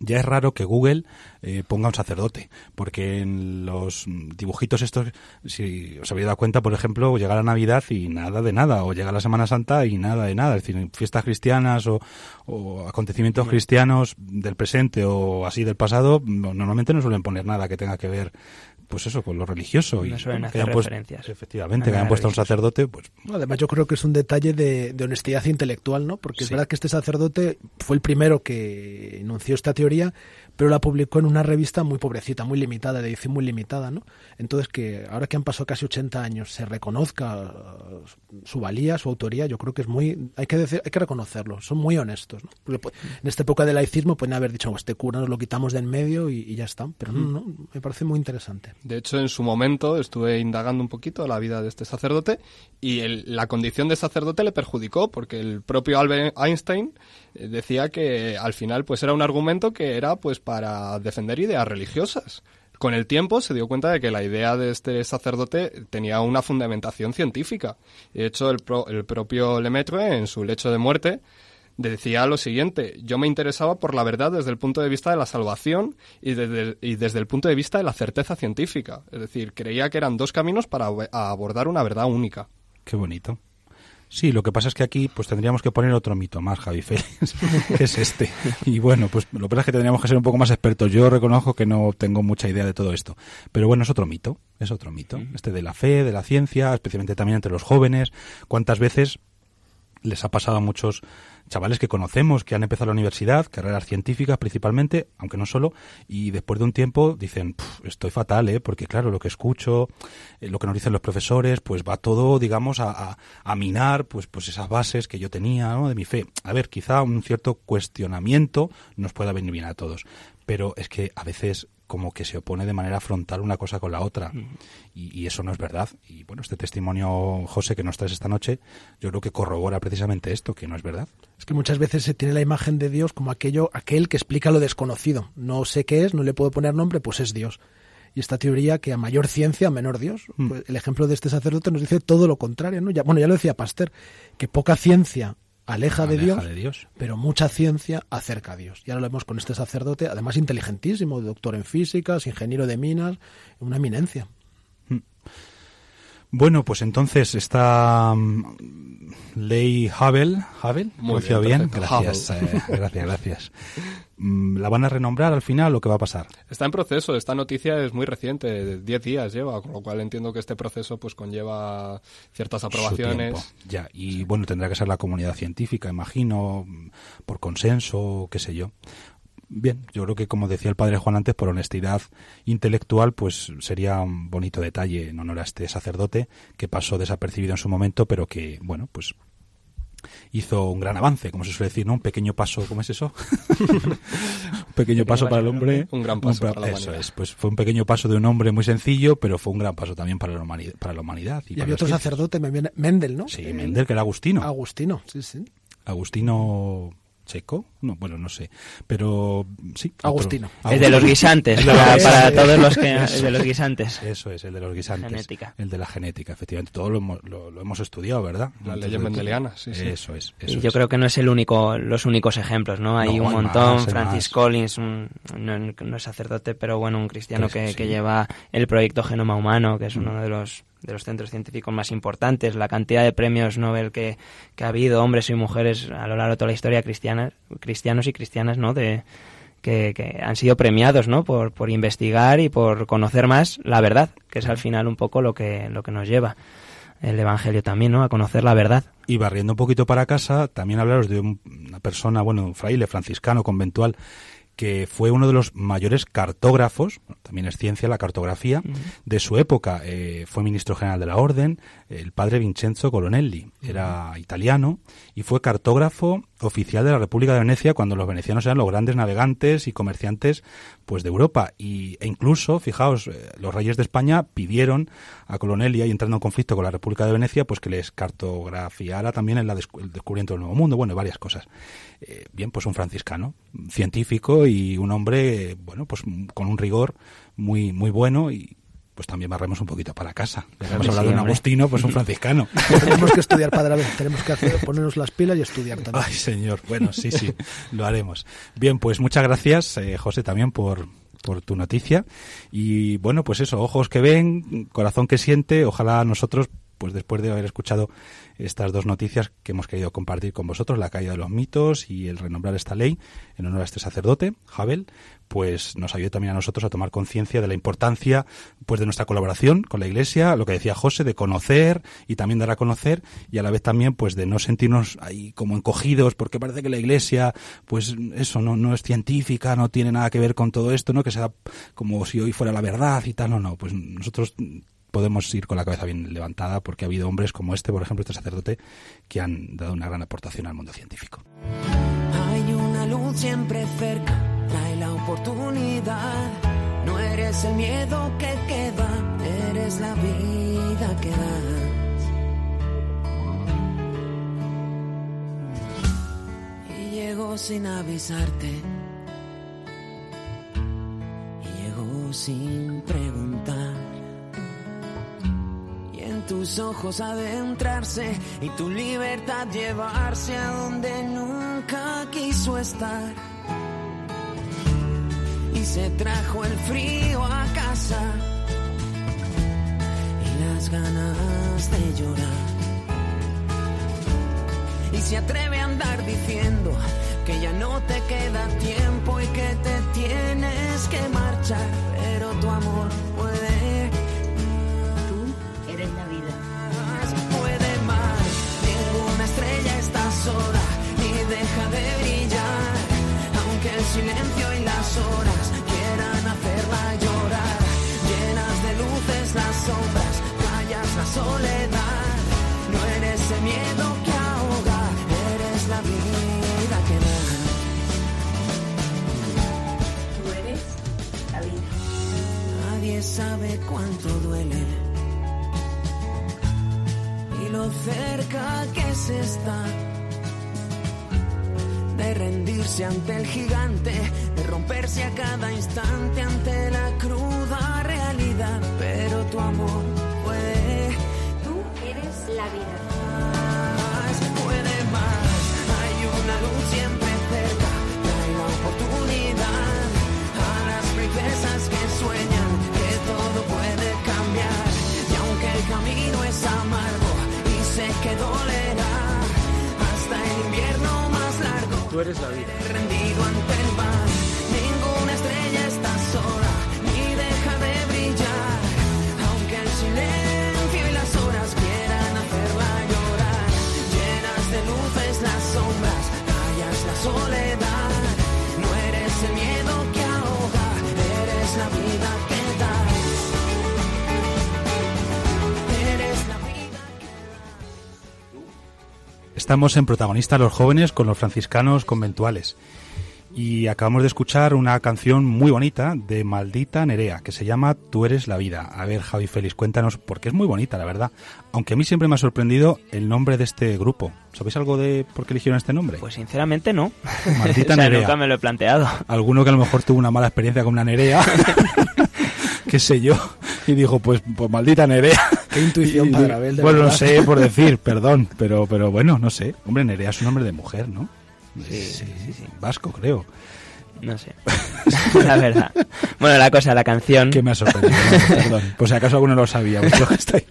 ya es raro que Google eh, ponga un sacerdote, porque en los dibujitos estos, si os habéis dado cuenta, por ejemplo, llega la Navidad y nada de nada, o llega la Semana Santa y nada de nada, es decir, fiestas cristianas o, o acontecimientos cristianos del presente o así del pasado, no- normalmente no suelen poner nada que tenga que ver pues eso, con lo religioso. No y suelen que hacer hayan puesto- referencias. efectivamente, que hayan puesto a un sacerdote, pues Además, yo creo que es un detalle de, de honestidad intelectual, ¿no? Porque es verdad que este sacerdote fue el primero que enunció esta teoría, pero la publicó en una revista muy pobrecita, muy limitada, de edición muy limitada, ¿no? Entonces, que ahora que han pasado casi 80 años se reconozca uh, su valía, su autoría, yo creo que es muy. Hay que, decir, hay que reconocerlo, son muy honestos, ¿no? Porque pu- en esta época del laicismo pueden haber dicho, "Oh, este cura nos lo quitamos de en medio y, y ya está. Pero no, no, me parece muy interesante. De hecho, en su momento estuve indagando un poquito la vida de este sacerdote y el- la condición de sacerdote le perjudicó porque el propio Albert Einstein eh, decía que al final pues era un argumento que era pues para defender ideas religiosas. Con el tiempo se dio cuenta de que la idea de este sacerdote tenía una fundamentación científica. De hecho, el, pro- el propio Lemaitre, en su lecho de muerte, decía lo siguiente, yo me interesaba por la verdad desde el punto de vista de la salvación y desde, y desde el punto de vista de la certeza científica. Es decir, creía que eran dos caminos para ab- abordar una verdad única. Qué bonito. Sí, lo que pasa es que aquí pues tendríamos que poner otro mito más, Javi Félix, que es este. Y bueno, pues lo que pasa es que tendríamos que ser un poco más expertos. Yo reconozco que no tengo mucha idea de todo esto. Pero bueno, es otro mito, es otro mito. Este de la fe, de la ciencia, especialmente también entre los jóvenes. ¿Cuántas veces les ha pasado a muchos chavales que conocemos, que han empezado la universidad, carreras científicas principalmente, aunque no solo, y después de un tiempo dicen, "Puf, estoy fatal, ¿eh? porque claro, lo que escucho, eh, lo que nos dicen los profesores, pues va todo, digamos, a minar pues, pues esas bases que yo tenía ¿no? de mi fe. A ver, quizá un cierto cuestionamiento nos pueda venir bien a todos, pero es que a veces como que se opone de manera frontal una cosa con la otra. Y, y eso no es verdad. Y bueno, este testimonio, José, que nos traes esta noche, yo creo que corrobora precisamente esto, que no es verdad. Es que muchas veces se tiene la imagen de Dios como aquello, aquel que explica lo desconocido. No sé qué es, no le puedo poner nombre, pues es Dios. Y esta teoría que a mayor ciencia, menor Dios. Mm. Pues el ejemplo de este sacerdote nos dice todo lo contrario, ¿no? Ya, bueno, ya lo decía Pasteur, que poca ciencia aleja, de, Aleja Dios, de Dios. pero mucha ciencia acerca a Dios. Y ahora lo vemos con este sacerdote, además inteligentísimo, doctor en físicas, ingeniero de minas, una eminencia. Bueno, pues entonces esta ley Hubble, Hubble, Muy ¿Lo decía bien, bien? perfecto. Gracias, eh, gracias, gracias. Mm, ¿La van a renombrar al final o qué va a pasar? Está en proceso, esta noticia es muy reciente, de 10 días lleva, con lo cual entiendo que este proceso pues conlleva ciertas aprobaciones. Ya, y bueno, tendrá que ser la comunidad científica, imagino, mm, por consenso, qué sé yo. Bien, yo creo que como decía el padre Juan antes, por honestidad intelectual, pues sería un bonito detalle en honor a este sacerdote que pasó desapercibido en su momento, pero que, bueno, pues hizo un gran avance, como se suele decir, ¿no? Un pequeño paso, ¿cómo es eso? un pequeño paso para el hombre. Un gran paso para la Eso humanidad. es, pues fue un pequeño paso de un hombre muy sencillo, pero fue un gran paso también para la humanidad. Para la humanidad y Y para había otro sacerdote, Mendel, ¿no? Sí, Eh, Mendel, que era Agustino. Agustino, sí, sí. Agustino Checo, no, bueno, no sé, pero sí. otro- Agustino. El de los guisantes, para, para todos los que... El de los guisantes. Eso es, el de los guisantes. Genética. El de la genética, efectivamente. Todo lo hemos, lo, lo hemos estudiado, ¿verdad? Leyes de- mendelianas, sí, sí. Eso es. Eso Y yo es. creo que no es el único, los únicos ejemplos, ¿no? Hay No, un hay montón, más, Francis más. Collins, un, no, no es sacerdote, pero bueno, un cristiano Pues, que, sí. que lleva el proyecto Genoma Humano, que es uno de los, de los centros científicos más importantes, la cantidad de premios Nobel que, que ha habido, hombres y mujeres a lo largo de toda la historia cristiana, cristianos y cristianas, ¿no? De, que, que han sido premiados, ¿no? Por, por investigar y por conocer más la verdad, que es al final un poco lo que, lo que nos lleva el Evangelio también, ¿no? A conocer la verdad. Y barriendo un poquito para casa, también hablaros de un- una persona, bueno, un fraile franciscano conventual, que fue uno de los mayores cartógrafos, también es ciencia la cartografía, de su época. Eh, fue ministro general de la Orden, el padre Vincenzo Colonelli. Era italiano y fue cartógrafo oficial de la República de Venecia cuando los venecianos eran los grandes navegantes y comerciantes pues de Europa. Y, e incluso, fijaos, eh, los reyes de España pidieron a Colonelli, ahí entrando en conflicto con la República de Venecia, pues que les cartografiara también en la descu- el descubrimiento del Nuevo Mundo, bueno, varias cosas. Eh, bien, pues un franciscano, científico y un hombre, bueno, pues con un rigor muy, muy bueno y pues también barremos un poquito para casa. Ya hemos hablado sí, de un. Agustino, pues un franciscano. tenemos que estudiar, Padre Abel, tenemos que hacer, ponernos las pilas y estudiar también. Ay, señor. Bueno, sí, sí, lo haremos. Bien, pues muchas gracias, eh, José, también por, por tu noticia. Y bueno, pues eso, ojos que ven, corazón que siente. Ojalá nosotros, pues después de haber escuchado estas dos noticias que hemos querido compartir con vosotros, la caída de los mitos y el renombrar esta ley en honor a este sacerdote, Jabel, pues nos ayude también a nosotros a tomar conciencia de la importancia pues de nuestra colaboración con la Iglesia, lo que decía José, de conocer y también dar a conocer y a la vez también pues de no sentirnos ahí como encogidos porque parece que la Iglesia pues eso no, no es científica, no tiene nada que ver con todo esto, ¿no? Que sea como si hoy fuera la verdad y tal, no, no, pues nosotros podemos ir con la cabeza bien levantada porque ha habido hombres como este, por ejemplo, este sacerdote, que han dado una gran aportación al mundo científico. Hay una luz siempre cerca, trae la oportunidad. No eres el miedo que queda, eres la vida que das. Y llegó sin avisarte. Y llegó sin preguntar. Tus ojos adentrarse y tu libertad llevarse a donde nunca quiso estar. Y se trajo el frío a casa y las ganas de llorar. Y se atreve a andar diciendo que ya no te queda tiempo y que te tienes que marchar, pero tu amor puede silencio y las horas quieran hacerla llorar. Llenas de luces las sombras, callas la soledad. No eres el miedo que ahoga, eres la vida que da. Tú eres la vida. Nadie sabe cuánto duele. Y lo cerca que se está de rendirse ante el gigante, de romperse a cada instante ante la cruda realidad. Pero tu amor puede Tú eres la vida. más, puede más. Hay una luz siempre cerca, trae la oportunidad a las princesas que sueñan que todo puede cambiar. Y aunque el camino es amargo y sé que dolerá, hasta el invierno. Tú eres la vida. Estamos en Protagonistas los Jóvenes con los franciscanos conventuales. Y acabamos de escuchar una canción muy bonita de Maldita Nerea, que se llama Tú eres la vida. A ver, Javi Félix, cuéntanos, porque es muy bonita, la verdad. Aunque a mí siempre me ha sorprendido el nombre de este grupo. ¿Sabéis algo de por qué eligieron este nombre? Pues sinceramente no. Maldita O sea, Nerea. nunca me lo he planteado. Alguno que a lo mejor tuvo una mala experiencia con una Nerea, qué sé yo, y dijo, pues, pues maldita Nerea. Qué intuición, Y- Padre Abel, de Bueno, no verdad. sé por decir, perdón, pero, pero bueno, no sé. Hombre, Nerea es un nombre de mujer, ¿no? Sí, sí, sí, sí. Vasco, creo. No sé. la verdad. Bueno, la cosa, la canción. Que me ha sorprendido, no, perdón. Por si acaso alguno lo sabía, vosotros que estáis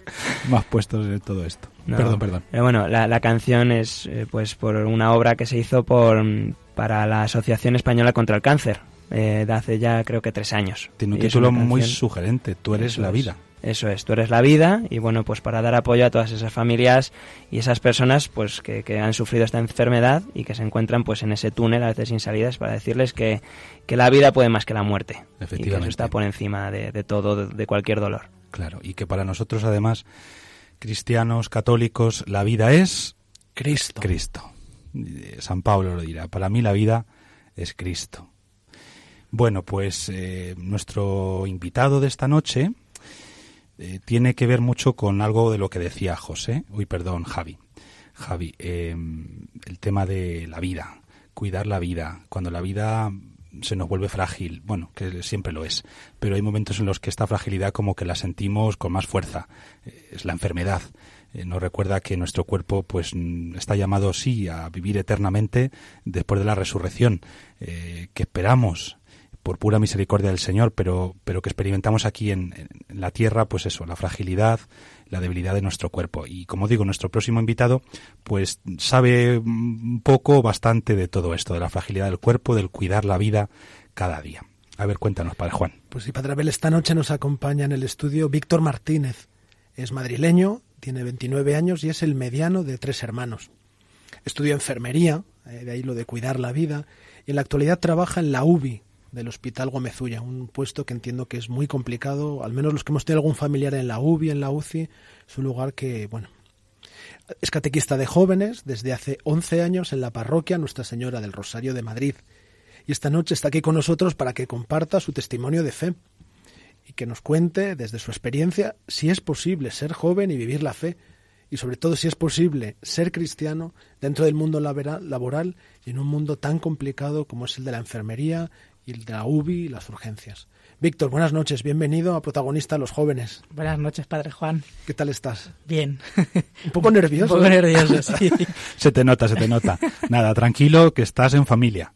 más puestos en todo esto. No, Perdón, perdón. Pero bueno, la, la canción es eh, pues por una obra que se hizo por para la Asociación Española contra el Cáncer, eh, de hace ya creo que tres años. Tiene un Y es título muy sugerente, Tú eres Eso la es. vida. Eso es, tú eres la vida y bueno, pues para dar apoyo a todas esas familias y esas personas pues que, que han sufrido esta enfermedad y que se encuentran pues en ese túnel a veces sin salidas para decirles que, que la vida puede más que la muerte y que eso Efectivamente. está por encima de, de todo, de, de cualquier dolor. Claro, y que para nosotros además, cristianos, católicos, la vida es Cristo. Cristo. San Pablo lo dirá, para mí la vida es Cristo. Bueno, pues eh, nuestro invitado de esta noche eh, tiene que ver mucho con algo de lo que decía José, uy, perdón, Javi. Javi, eh, el tema de la vida, cuidar la vida, cuando la vida se nos vuelve frágil, bueno, que siempre lo es, pero hay momentos en los que esta fragilidad como que la sentimos con más fuerza, eh, es la enfermedad. Nos recuerda que nuestro cuerpo pues mm, está llamado sí a vivir eternamente después de la resurrección, que esperamos por pura misericordia del Señor, pero, pero que experimentamos aquí en, la tierra, pues eso, la fragilidad, la debilidad de nuestro cuerpo. Y como digo, nuestro próximo invitado, pues sabe un poco, bastante de todo esto, de la fragilidad del cuerpo, del cuidar la vida cada día. A ver, cuéntanos, Padre Juan. Pues sí, Padre Abel, esta noche nos acompaña en el estudio Víctor Martínez. Es madrileño, tiene 29 años y es el mediano de tres hermanos. Estudió enfermería, eh, de ahí lo de cuidar la vida, y en la actualidad trabaja en la UBI del Hospital Gómezulla, un puesto que entiendo que es muy complicado, al menos los que hemos tenido algún familiar en la UBI, en la UCI, es un lugar que, bueno, es catequista de jóvenes desde hace 11 años en la parroquia Nuestra Señora del Rosario de Madrid. Y esta noche está aquí con nosotros para que comparta su testimonio de fe y que nos cuente desde su experiencia si es posible ser joven y vivir la fe y sobre todo si es posible ser cristiano dentro del mundo labora- laboral y en un mundo tan complicado como es el de la enfermería y la UBI y las urgencias. Víctor, buenas noches, bienvenido a Protagonista Los Jóvenes. Buenas noches, Padre Juan. ¿Qué tal estás? Bien. Un poco nervioso. Un poco nervioso, sí. Se te nota, se te nota. Nada, tranquilo, que estás en familia.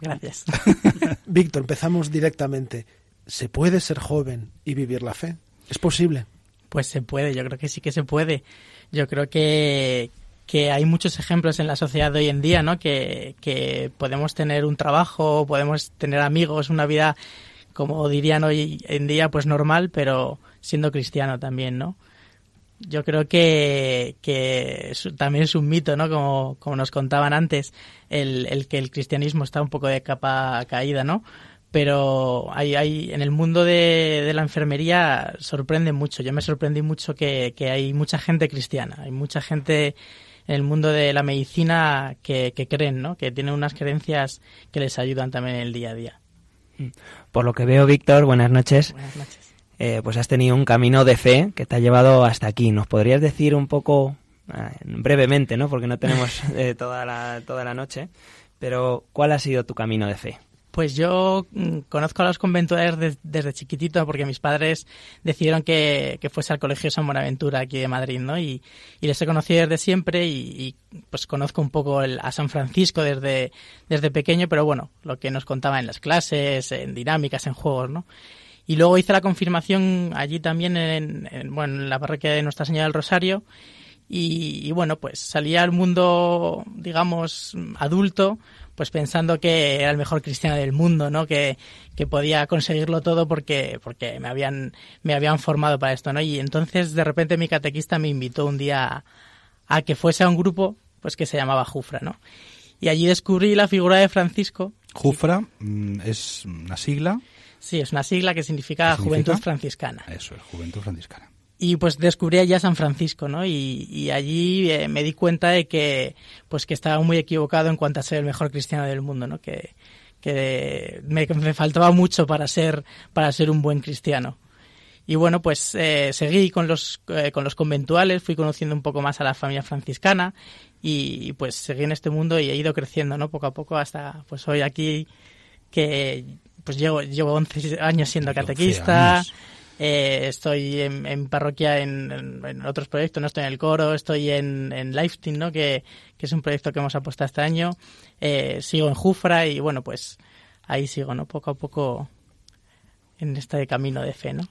Gracias. Víctor, empezamos directamente. ¿Se puede ser joven y vivir la fe? ¿Es posible? Pues se puede, yo creo que sí que se puede. Yo creo que, que hay muchos ejemplos en la sociedad de hoy en día, ¿no? Que, podemos tener un trabajo, podemos tener amigos, una vida, como dirían hoy en día, pues normal, pero siendo cristiano también, ¿no? Yo creo que, que también es un mito, ¿no? Como, como nos contaban antes, el, el que el cristianismo está un poco de capa caída, ¿no? pero hay, hay en el mundo de, de la enfermería sorprende mucho. Yo me sorprendí mucho que, que hay mucha gente cristiana, hay mucha gente en el mundo de la medicina que, que creen, ¿no? Que tienen unas creencias que les ayudan también en el día a día. Por lo que veo, Víctor, buenas noches. Buenas noches. Eh, pues has tenido un camino de fe que te ha llevado hasta aquí. ¿Nos podrías decir un poco, ah, brevemente, ¿no? Porque no tenemos eh, toda, la, toda la noche, pero ¿cuál ha sido tu camino de fe? Pues yo mm, conozco a los conventuales des- desde chiquitito porque mis padres decidieron que, que fuese al Colegio San Buenaventura aquí de Madrid, ¿no? Y, les he conocido desde siempre y, pues conozco un poco el- a San Francisco desde, desde pequeño, pero bueno, lo que nos contaba en las clases, en dinámicas, en juegos, ¿no? Y luego hice la confirmación allí también en, en, bueno, en la parroquia de Nuestra Señora del Rosario y, y bueno, pues salí al mundo, digamos, adulto, pues pensando que era el mejor cristiano del mundo, ¿no? Que, que podía conseguirlo todo porque, porque me habían, me habían formado para esto, ¿no? Y entonces de repente mi catequista me invitó un día a, a que fuese a un grupo, pues que se llamaba Jufra, ¿no? Y allí descubrí la figura de Francisco. Jufra mm, es una sigla. Sí, es una sigla que significa, ¿Qué significa? Juventud Franciscana. Eso es, Juventud Franciscana. Y pues descubrí allí a San Francisco, ¿no? Y, y allí eh, me di cuenta de que, pues que estaba muy equivocado en cuanto a ser el mejor cristiano del mundo, ¿no? Que, que me, me faltaba mucho para ser, para ser un buen cristiano. Y bueno, pues eh, seguí con los, eh, con los conventuales, fui conociendo un poco más a la familia franciscana y pues seguí en este mundo y he ido creciendo, ¿no? Poco a poco hasta pues hoy aquí que pues llevo, llevo 11 años siendo 11 catequista. años. Eh, estoy en, en parroquia en, en- en otros proyectos, no estoy en el coro, estoy en, en Lifeteam, ¿no? que, que es un proyecto que hemos apostado este año. Eh, sigo en Jufra y bueno, pues ahí sigo, ¿no? Poco a poco en este camino de fe, ¿no?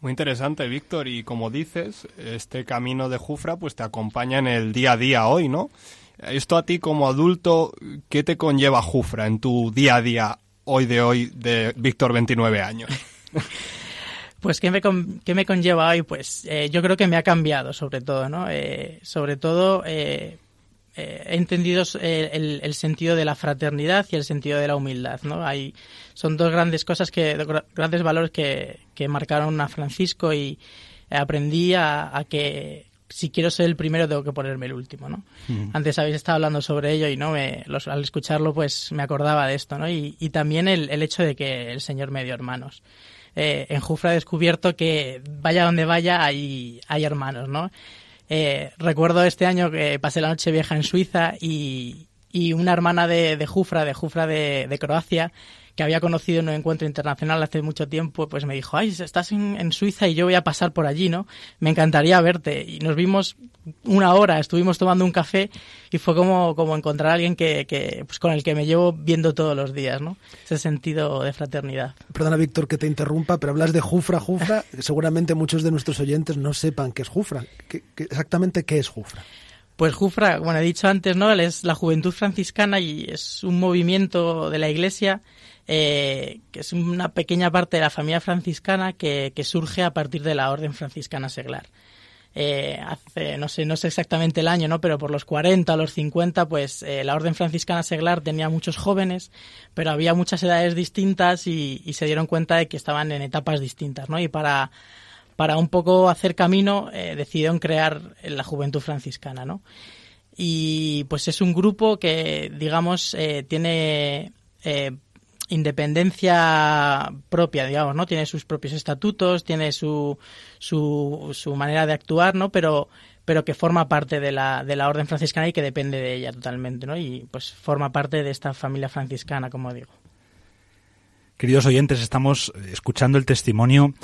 Muy interesante, Víctor. Y como dices, este camino de Jufra pues te acompaña en el día a día hoy, ¿no? Esto a ti como adulto, ¿qué te conlleva Jufra en tu día a día hoy de hoy de Víctor 29 años? Pues, ¿qué me, con- qué me conlleva hoy? Pues eh, yo creo que me ha cambiado, sobre todo, ¿no? Eh, sobre todo, eh, eh, he entendido eh, el, el sentido de la fraternidad y el sentido de la humildad, ¿no? Hay, son dos grandes cosas, que gra- grandes valores que, que marcaron a Francisco y aprendí a, a que si quiero ser el primero tengo que ponerme el último, ¿no? Antes habéis estado hablando sobre ello y no me, los- al escucharlo pues me acordaba de esto, ¿no? Y, y también el, el hecho de que el Señor me dio hermanos. Eh, en Jufra he descubierto que vaya donde vaya hay, hay hermanos, ¿no? Eh, recuerdo este año que pasé la noche vieja en Suiza y, y una hermana de, Jufra, de Jufra de Croacia, que había conocido en un encuentro internacional hace mucho tiempo, pues me dijo, ay, estás en, en Suiza y yo voy a pasar por allí, ¿no? Me encantaría verte. Y nos vimos una hora, estuvimos tomando un café y fue como, como encontrar a alguien que, que, pues con el que me llevo viendo todos los días, ¿no? Ese sentido de fraternidad. Perdona, Víctor, que te interrumpa, pero hablas de Jufra, Jufra. Seguramente muchos de nuestros oyentes no sepan qué es Jufra. ¿Qué, qué- exactamente qué es Jufra? Pues Jufra, bueno, he dicho antes, ¿no? Él es la Juventud Franciscana y es un movimiento de la Iglesia eh, que es una pequeña parte de la familia franciscana que, surge a partir de la Orden Franciscana Seglar. Eh, hace, no sé, no sé exactamente el año, ¿no? Pero por los 40 o los 50, pues eh, la Orden Franciscana Seglar tenía muchos jóvenes, pero había muchas edades distintas y, se dieron cuenta de que estaban en etapas distintas, ¿no? Y para, para un poco hacer camino, eh, decidieron crear la Juventud Franciscana, ¿no? Y pues es un grupo que, digamos, tiene independencia propia, digamos, ¿no? Tiene sus propios estatutos, tiene su, su, su manera de actuar, ¿no? Pero, pero que forma parte de la, de la orden franciscana y que depende de ella totalmente, ¿no? Y pues forma parte de esta familia franciscana, como digo. Queridos oyentes, estamos escuchando el testimonio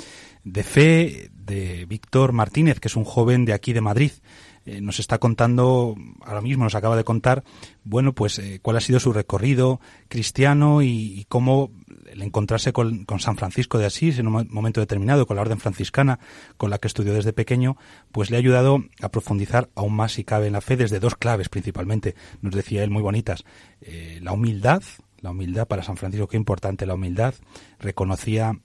de fe de Víctor Martínez, que es un joven de aquí de Madrid. Eh, nos está contando, ahora mismo nos acaba de contar, bueno, pues eh, cuál ha sido su recorrido cristiano y, cómo el encontrarse con, con San Francisco de Asís en un mo- momento determinado, con la orden franciscana, con la que estudió desde pequeño, pues le ha ayudado a profundizar aún más, si cabe, en la fe desde dos claves principalmente. Nos decía él muy bonitas. Eh, la humildad, la humildad para San Francisco, qué importante la humildad. Reconocía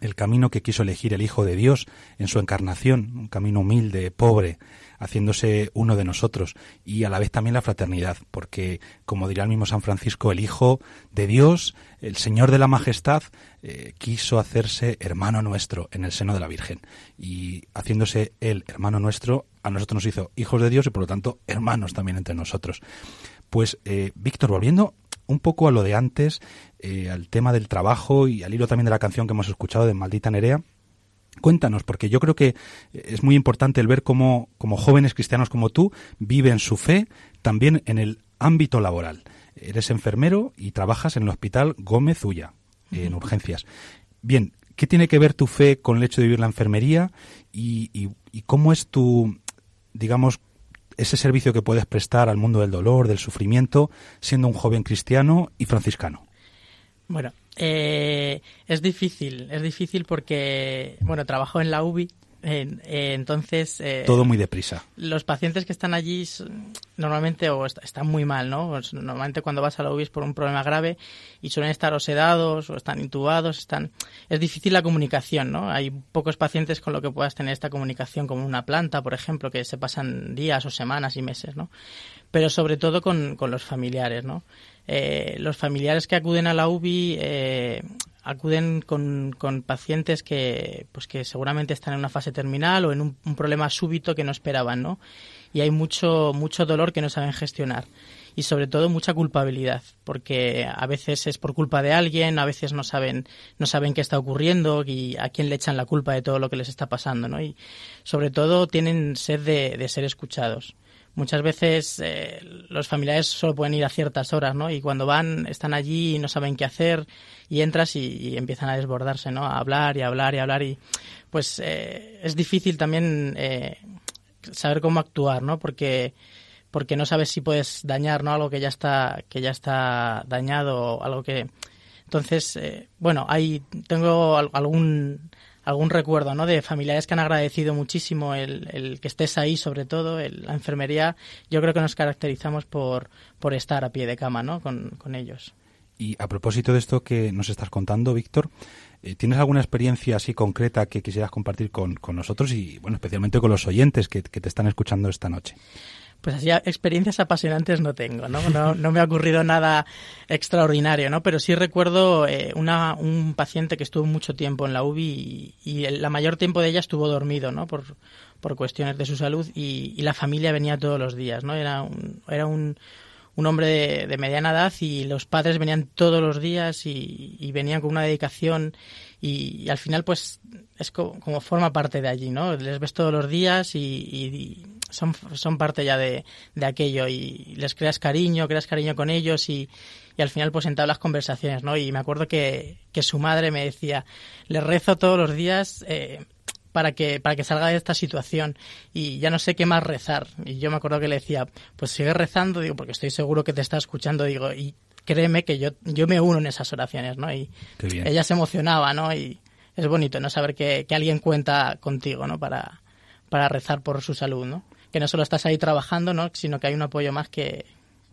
el camino que quiso elegir el Hijo de Dios en su encarnación, un camino humilde, pobre, haciéndose uno de nosotros y a la vez también la fraternidad, porque como dirá el mismo San Francisco, el Hijo de Dios, el Señor de la Majestad, eh, quiso hacerse hermano nuestro en el seno de la Virgen y haciéndose él hermano nuestro, a nosotros nos hizo hijos de Dios y por lo tanto hermanos también entre nosotros. Pues, eh, Víctor, volviendo un poco a lo de antes, eh, al tema del trabajo y al hilo también de la canción que hemos escuchado de Maldita Nerea, Cuéntanos, porque yo creo que es muy importante el ver cómo, como jóvenes cristianos como tú viven su fe también en el ámbito laboral. Eres enfermero y trabajas en el Hospital Gómez Ulla, en urgencias. Bien, ¿qué tiene que ver tu fe con el hecho de vivir la enfermería y, y- y cómo es tu, digamos, ese servicio que puedes prestar al mundo del dolor, del sufrimiento, siendo un joven cristiano y franciscano? Bueno, eh, es difícil, es difícil porque, bueno, trabajo en la UBI, eh, entonces... eh, Todo muy deprisa. los pacientes que están allí normalmente o est- están muy mal, ¿no? Pues, Normalmente cuando vas a la UBI es por un problema grave y suelen estar o sedados o están intubados, están es difícil la comunicación, ¿no? Hay pocos pacientes con lo que puedas tener esta comunicación como una planta, por ejemplo, que se pasan días o semanas y meses, ¿no? Pero sobre todo con, con los familiares, ¿no? Eh, los familiares que acuden a la UBI eh, acuden con, pacientes que pues que seguramente están en una fase terminal o en un, problema súbito que no esperaban, ¿no? Y hay mucho mucho dolor que no saben gestionar y sobre todo mucha culpabilidad, porque a veces es por culpa de alguien, a veces no saben no saben qué está ocurriendo y a quién le echan la culpa de todo lo que les está pasando, ¿no? Y sobre todo tienen sed de ser escuchados. Muchas veces eh, los familiares solo pueden ir a ciertas horas, ¿no? Y cuando van, están allí y no saben qué hacer y entras y, empiezan a desbordarse, ¿no? A hablar y hablar y hablar y pues eh, es difícil también eh, saber cómo actuar, ¿no? Porque porque no sabes si puedes dañar, ¿no? Algo que ya está que ya está dañado o algo que entonces eh, bueno hay tengo al- algún algún recuerdo ¿no? de familiares que han agradecido muchísimo el, el que estés ahí, sobre todo el- la enfermería. Yo creo que nos caracterizamos por, por estar a pie de cama ¿no? con, con ellos. Y a propósito de esto que nos estás contando, Víctor, eh, ¿tienes alguna experiencia así concreta que quisieras compartir con, con nosotros y, bueno, especialmente con los oyentes que, que te están escuchando esta noche? Pues así experiencias apasionantes no tengo, ¿no? No, me ha ocurrido nada extraordinario, ¿no? Pero sí recuerdo eh, una, un paciente que estuvo mucho tiempo en la UBI y, el- la mayor tiempo de ella estuvo dormido, ¿no? Por, por cuestiones de su salud y, y la familia venía todos los días, ¿no? Era un, era un, un hombre de, de mediana edad y los padres venían todos los días y, y venían con una dedicación y, al final pues es co- como, forma parte de allí, ¿no? Les ves todos los días y son, son parte ya de, de aquello y les creas cariño, creas cariño con ellos y, y al final pues entablas conversaciones, ¿no? Y me acuerdo que, que su madre me decía, le rezo todos los días eh, para que para que salga de esta situación y ya no sé qué más rezar y yo me acuerdo que le decía pues sigue rezando digo porque estoy seguro que te está escuchando digo y créeme que yo yo me uno en esas oraciones no y ella se emocionaba no y es bonito no saber que, que alguien cuenta contigo no para para rezar por su salud no que no solo estás ahí trabajando no sino que hay un apoyo más que,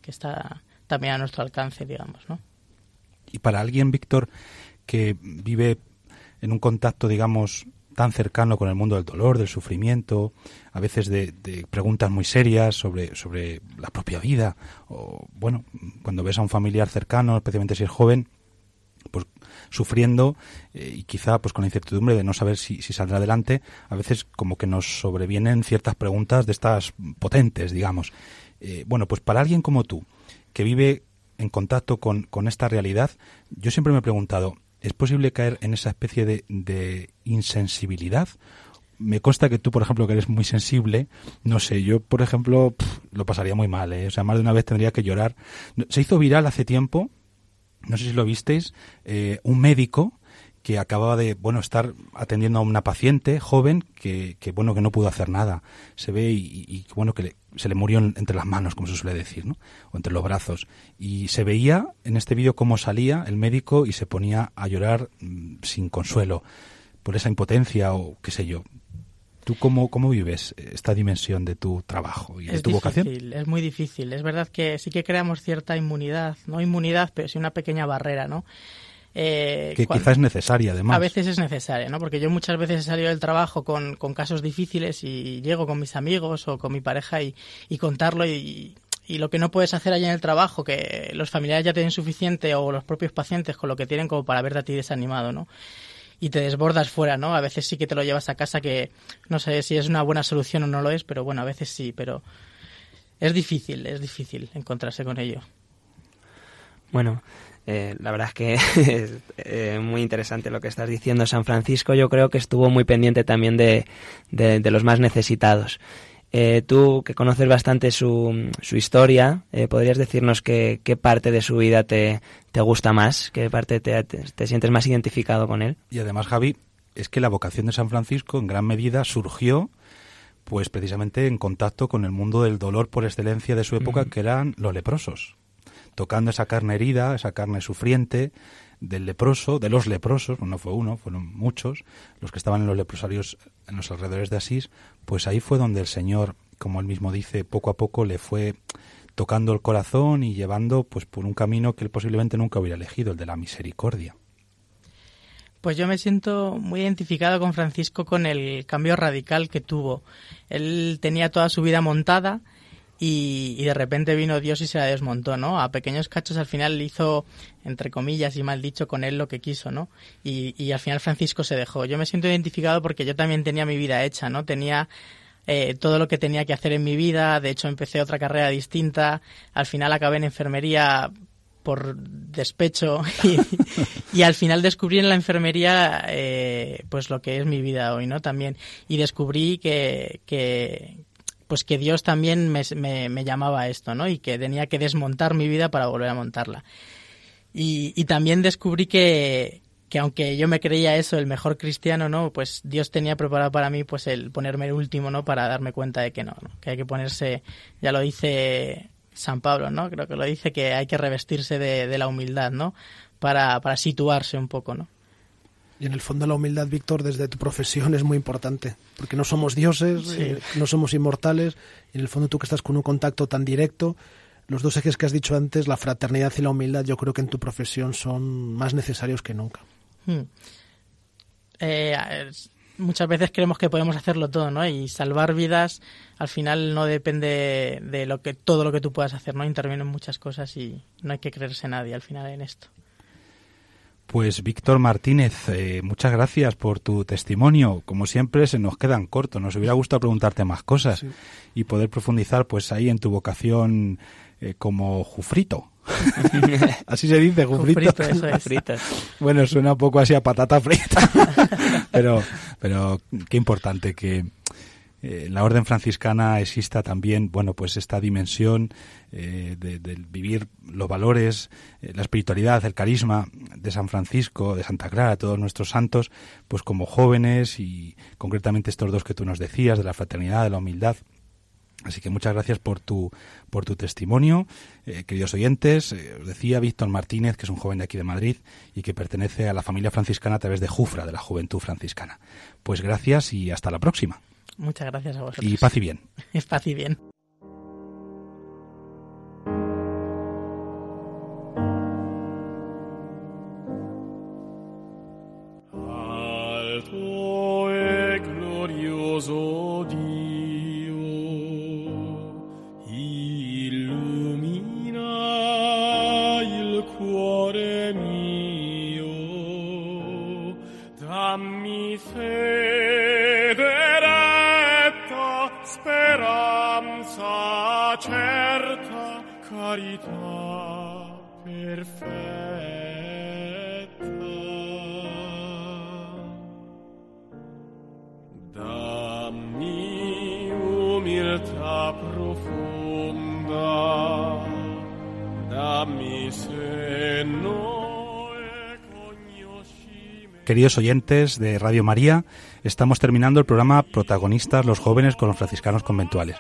que está también a nuestro alcance digamos no Y para alguien, Víctor, que vive en un contacto, digamos, tan cercano con el mundo del dolor, del sufrimiento, a veces de, de preguntas muy serias sobre, sobre la propia vida, o bueno, cuando ves a un familiar cercano, especialmente si es joven, pues sufriendo eh, y quizá pues con la incertidumbre de no saber si, si saldrá adelante, a veces como que nos sobrevienen ciertas preguntas de estas potentes, digamos. Eh, bueno, pues para alguien como tú, que vive en contacto con, con esta realidad, yo siempre me he preguntado, ¿es posible caer en esa especie de, de insensibilidad? Me consta que tú, por ejemplo, que eres muy sensible, no sé, yo, por ejemplo, lo pasaría muy mal, ¿eh? o sea, más de una vez tendría que llorar. Se hizo viral hace tiempo, no sé si lo visteis, eh, un médico que acababa de bueno estar atendiendo a una paciente joven que, que bueno que no pudo hacer nada. Se ve y, bueno que le- se le murió en- entre las manos como se suele decir no o entre los brazos. Y se veía en este vídeo cómo salía el médico y se ponía a llorar mm, sin consuelo por esa impotencia o qué sé yo tú cómo cómo vives esta dimensión de tu trabajo y de es tu vocación difícil, es muy difícil. Es verdad que sí que creamos cierta inmunidad, no inmunidad, pero sí una pequeña barrera, ¿no? eh, Que quizás es necesaria, además. a veces es necesaria, ¿no? Porque yo muchas veces he salido del trabajo con, con casos difíciles y llego con mis amigos o con mi pareja y, y contarlo y, y lo que no puedes hacer allá en el trabajo, que los familiares ya tienen suficiente o los propios pacientes con lo que tienen como para verte a ti desanimado, ¿no? Y te desbordas fuera, ¿no? A veces sí que te lo llevas a casa que no sé si es una buena solución o no lo es, pero bueno, a veces sí, pero es difícil, es difícil encontrarse con ello. Bueno, eh, la verdad es que es eh, muy interesante lo que estás diciendo. San Francisco yo creo que estuvo muy pendiente también de, de- de los más necesitados. Eh, tú, que conoces bastante su, su historia, eh, ¿podrías decirnos qué, qué parte de su vida te, te gusta más? ¿Qué parte te, te- te sientes más identificado con él? Y además, Javi, es que la vocación de San Francisco en gran medida surgió pues precisamente en contacto con el mundo del dolor por excelencia de su época, que eran los leprosos. Tocando esa carne herida, esa carne sufriente del leproso, de los leprosos, no fue uno, fueron muchos, los que estaban en los leprosarios en los alrededores de Asís, pues ahí fue donde el Señor, como él mismo dice, poco a poco le fue tocando el corazón y llevando pues por un camino que él posiblemente nunca hubiera elegido, el de la misericordia. Pues yo me siento muy identificado con Francisco con el cambio radical que tuvo. Él tenía toda su vida montada y, de repente vino Dios y se la desmontó, ¿no? A pequeños cachos al final hizo, entre comillas y mal dicho, con él lo que quiso, ¿no? Y, y al final Francisco se dejó. Yo me siento identificado porque yo también tenía mi vida hecha, ¿no? Tenía eh, todo lo que tenía que hacer en mi vida. De hecho, empecé otra carrera distinta. Al final acabé en enfermería por despecho y, y al final descubrí en la enfermería eh, pues lo que es mi vida hoy, ¿no? También. Y descubrí que, que pues que Dios también me, me, llamaba a esto, ¿no? Y que tenía que desmontar mi vida para volver a montarla. Y, y también descubrí que, que aunque yo me creía eso, el mejor cristiano, ¿no? Pues Dios tenía preparado para mí pues el ponerme el último, ¿no? Para darme cuenta de que no, ¿no? Que hay que ponerse, ya lo dice San Pablo, ¿no? Creo que lo dice que hay que revestirse de, de la humildad, ¿no? Para, para situarse un poco, ¿no? Y en el fondo la humildad, Víctor, desde tu profesión es muy importante, porque no somos dioses, Sí. eh, no somos inmortales, y en el fondo tú que estás con un contacto tan directo, los dos ejes que has dicho antes, la fraternidad y la humildad, yo creo que en tu profesión son más necesarios que nunca. Hmm. Eh, muchas veces creemos que podemos hacerlo todo, ¿no? Y salvar vidas al final no depende de lo que todo lo que tú puedas hacer, ¿no? Intervienen muchas cosas y no hay que creerse nadie al final en esto. Pues Víctor Martínez, eh, muchas gracias por tu testimonio. Como siempre se nos quedan cortos. Nos hubiera gustado preguntarte más cosas Sí. y poder profundizar pues ahí en tu vocación eh, como jufrito. así se dice, jufrito. Jufrito, eso es. Bueno, suena un poco así a patata frita. pero, pero qué importante que eh, la orden franciscana exista también, bueno, pues esta dimensión eh, de, del vivir los valores, eh, la espiritualidad, el carisma de San Francisco, de Santa Clara, todos nuestros santos, pues como jóvenes y concretamente estos dos que tú nos decías, de la fraternidad, de la humildad. Así que muchas gracias por tu, por tu testimonio, queridos oyentes. Os decía Víctor Martínez, que es un joven de aquí de Madrid y que pertenece a la familia franciscana a través de Jufra, de la Juventud Franciscana. Pues gracias y hasta la próxima. Muchas gracias a vosotros. Y paz y bien. Paz y bien. Queridos oyentes de Radio María, estamos terminando el programa Protagonistas los jóvenes con los franciscanos conventuales.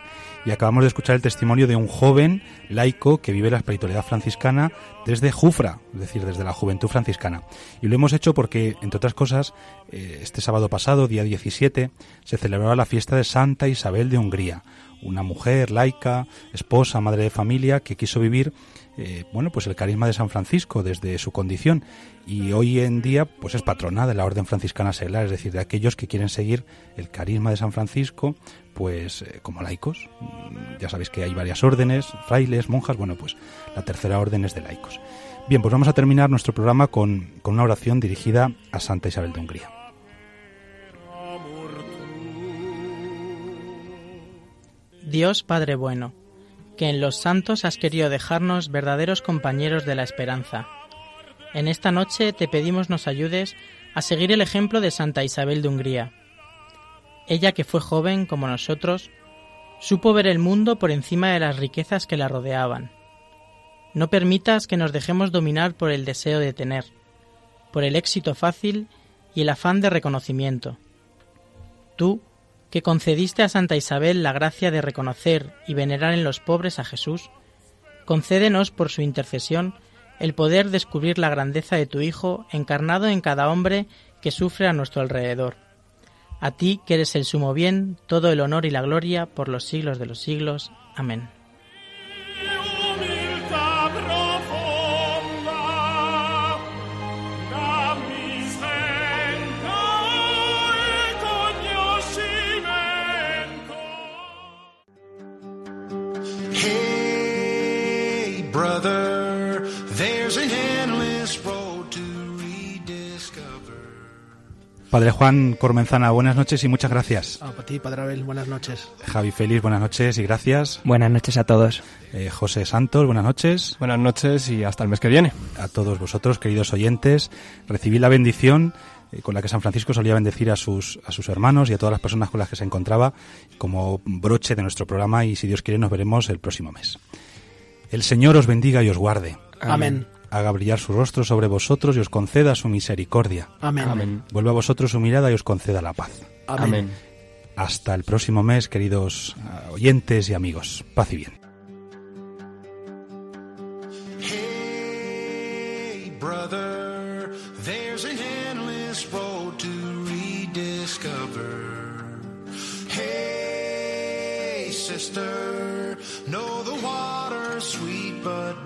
Y acabamos de escuchar el testimonio de un joven laico que vive la espiritualidad franciscana desde Jufra, es decir, desde la juventud franciscana. Y lo hemos hecho porque, entre otras cosas, eh, este sábado pasado, día 17, se celebraba la fiesta de Santa Isabel de Hungría, una mujer laica, esposa, madre de familia, que quiso vivir eh, bueno, pues el carisma de San Francisco desde su condición y hoy en día pues es patrona de la Orden Franciscana Seglar, es decir, de aquellos que quieren seguir el carisma de San Francisco pues eh, como laicos. Mm, Ya sabéis que hay varias órdenes, frailes, monjas, bueno, pues la tercera orden es de laicos. Bien, pues vamos a terminar nuestro programa con, con una oración dirigida a Santa Isabel de Hungría. Dios Padre bueno, que en los santos has querido dejarnos verdaderos compañeros de la esperanza. En esta noche te pedimos nos ayudes a seguir el ejemplo de Santa Isabel de Hungría. Ella que fue joven como nosotros, supo ver el mundo por encima de las riquezas que la rodeaban. No permitas que nos dejemos dominar por el deseo de tener, por el éxito fácil y el afán de reconocimiento. Tú, que concediste a Santa Isabel la gracia de reconocer y venerar en los pobres a Jesús, concédenos por su intercesión el poder descubrir la grandeza de tu Hijo encarnado en cada hombre que sufre a nuestro alrededor. A ti, que eres el sumo bien, todo el honor y la gloria por los siglos de los siglos. Amén. Padre Juan Cormenzana, buenas noches y muchas gracias. Ah, para ti, Padre Abel, buenas noches. Javi Félix, buenas noches y gracias. Buenas noches a todos. Eh, José Santos, buenas noches. Buenas noches y hasta el mes que viene. A todos vosotros, queridos oyentes, recibid la bendición eh, con la que San Francisco solía bendecir a sus, a sus hermanos y a todas las personas con las que se encontraba como broche de nuestro programa y si Dios quiere nos veremos el próximo mes. El Señor os bendiga y os guarde. Amén. Haga brillar su rostro sobre vosotros y os conceda su misericordia. Amén. Amén. Vuelva a vosotros su mirada y os conceda la paz. Amén. Hasta el próximo mes, queridos ah, oyentes y amigos. Paz y bien. Hey, brother, there's an endless road to rediscover. Hey, sister, know the water's sweet, but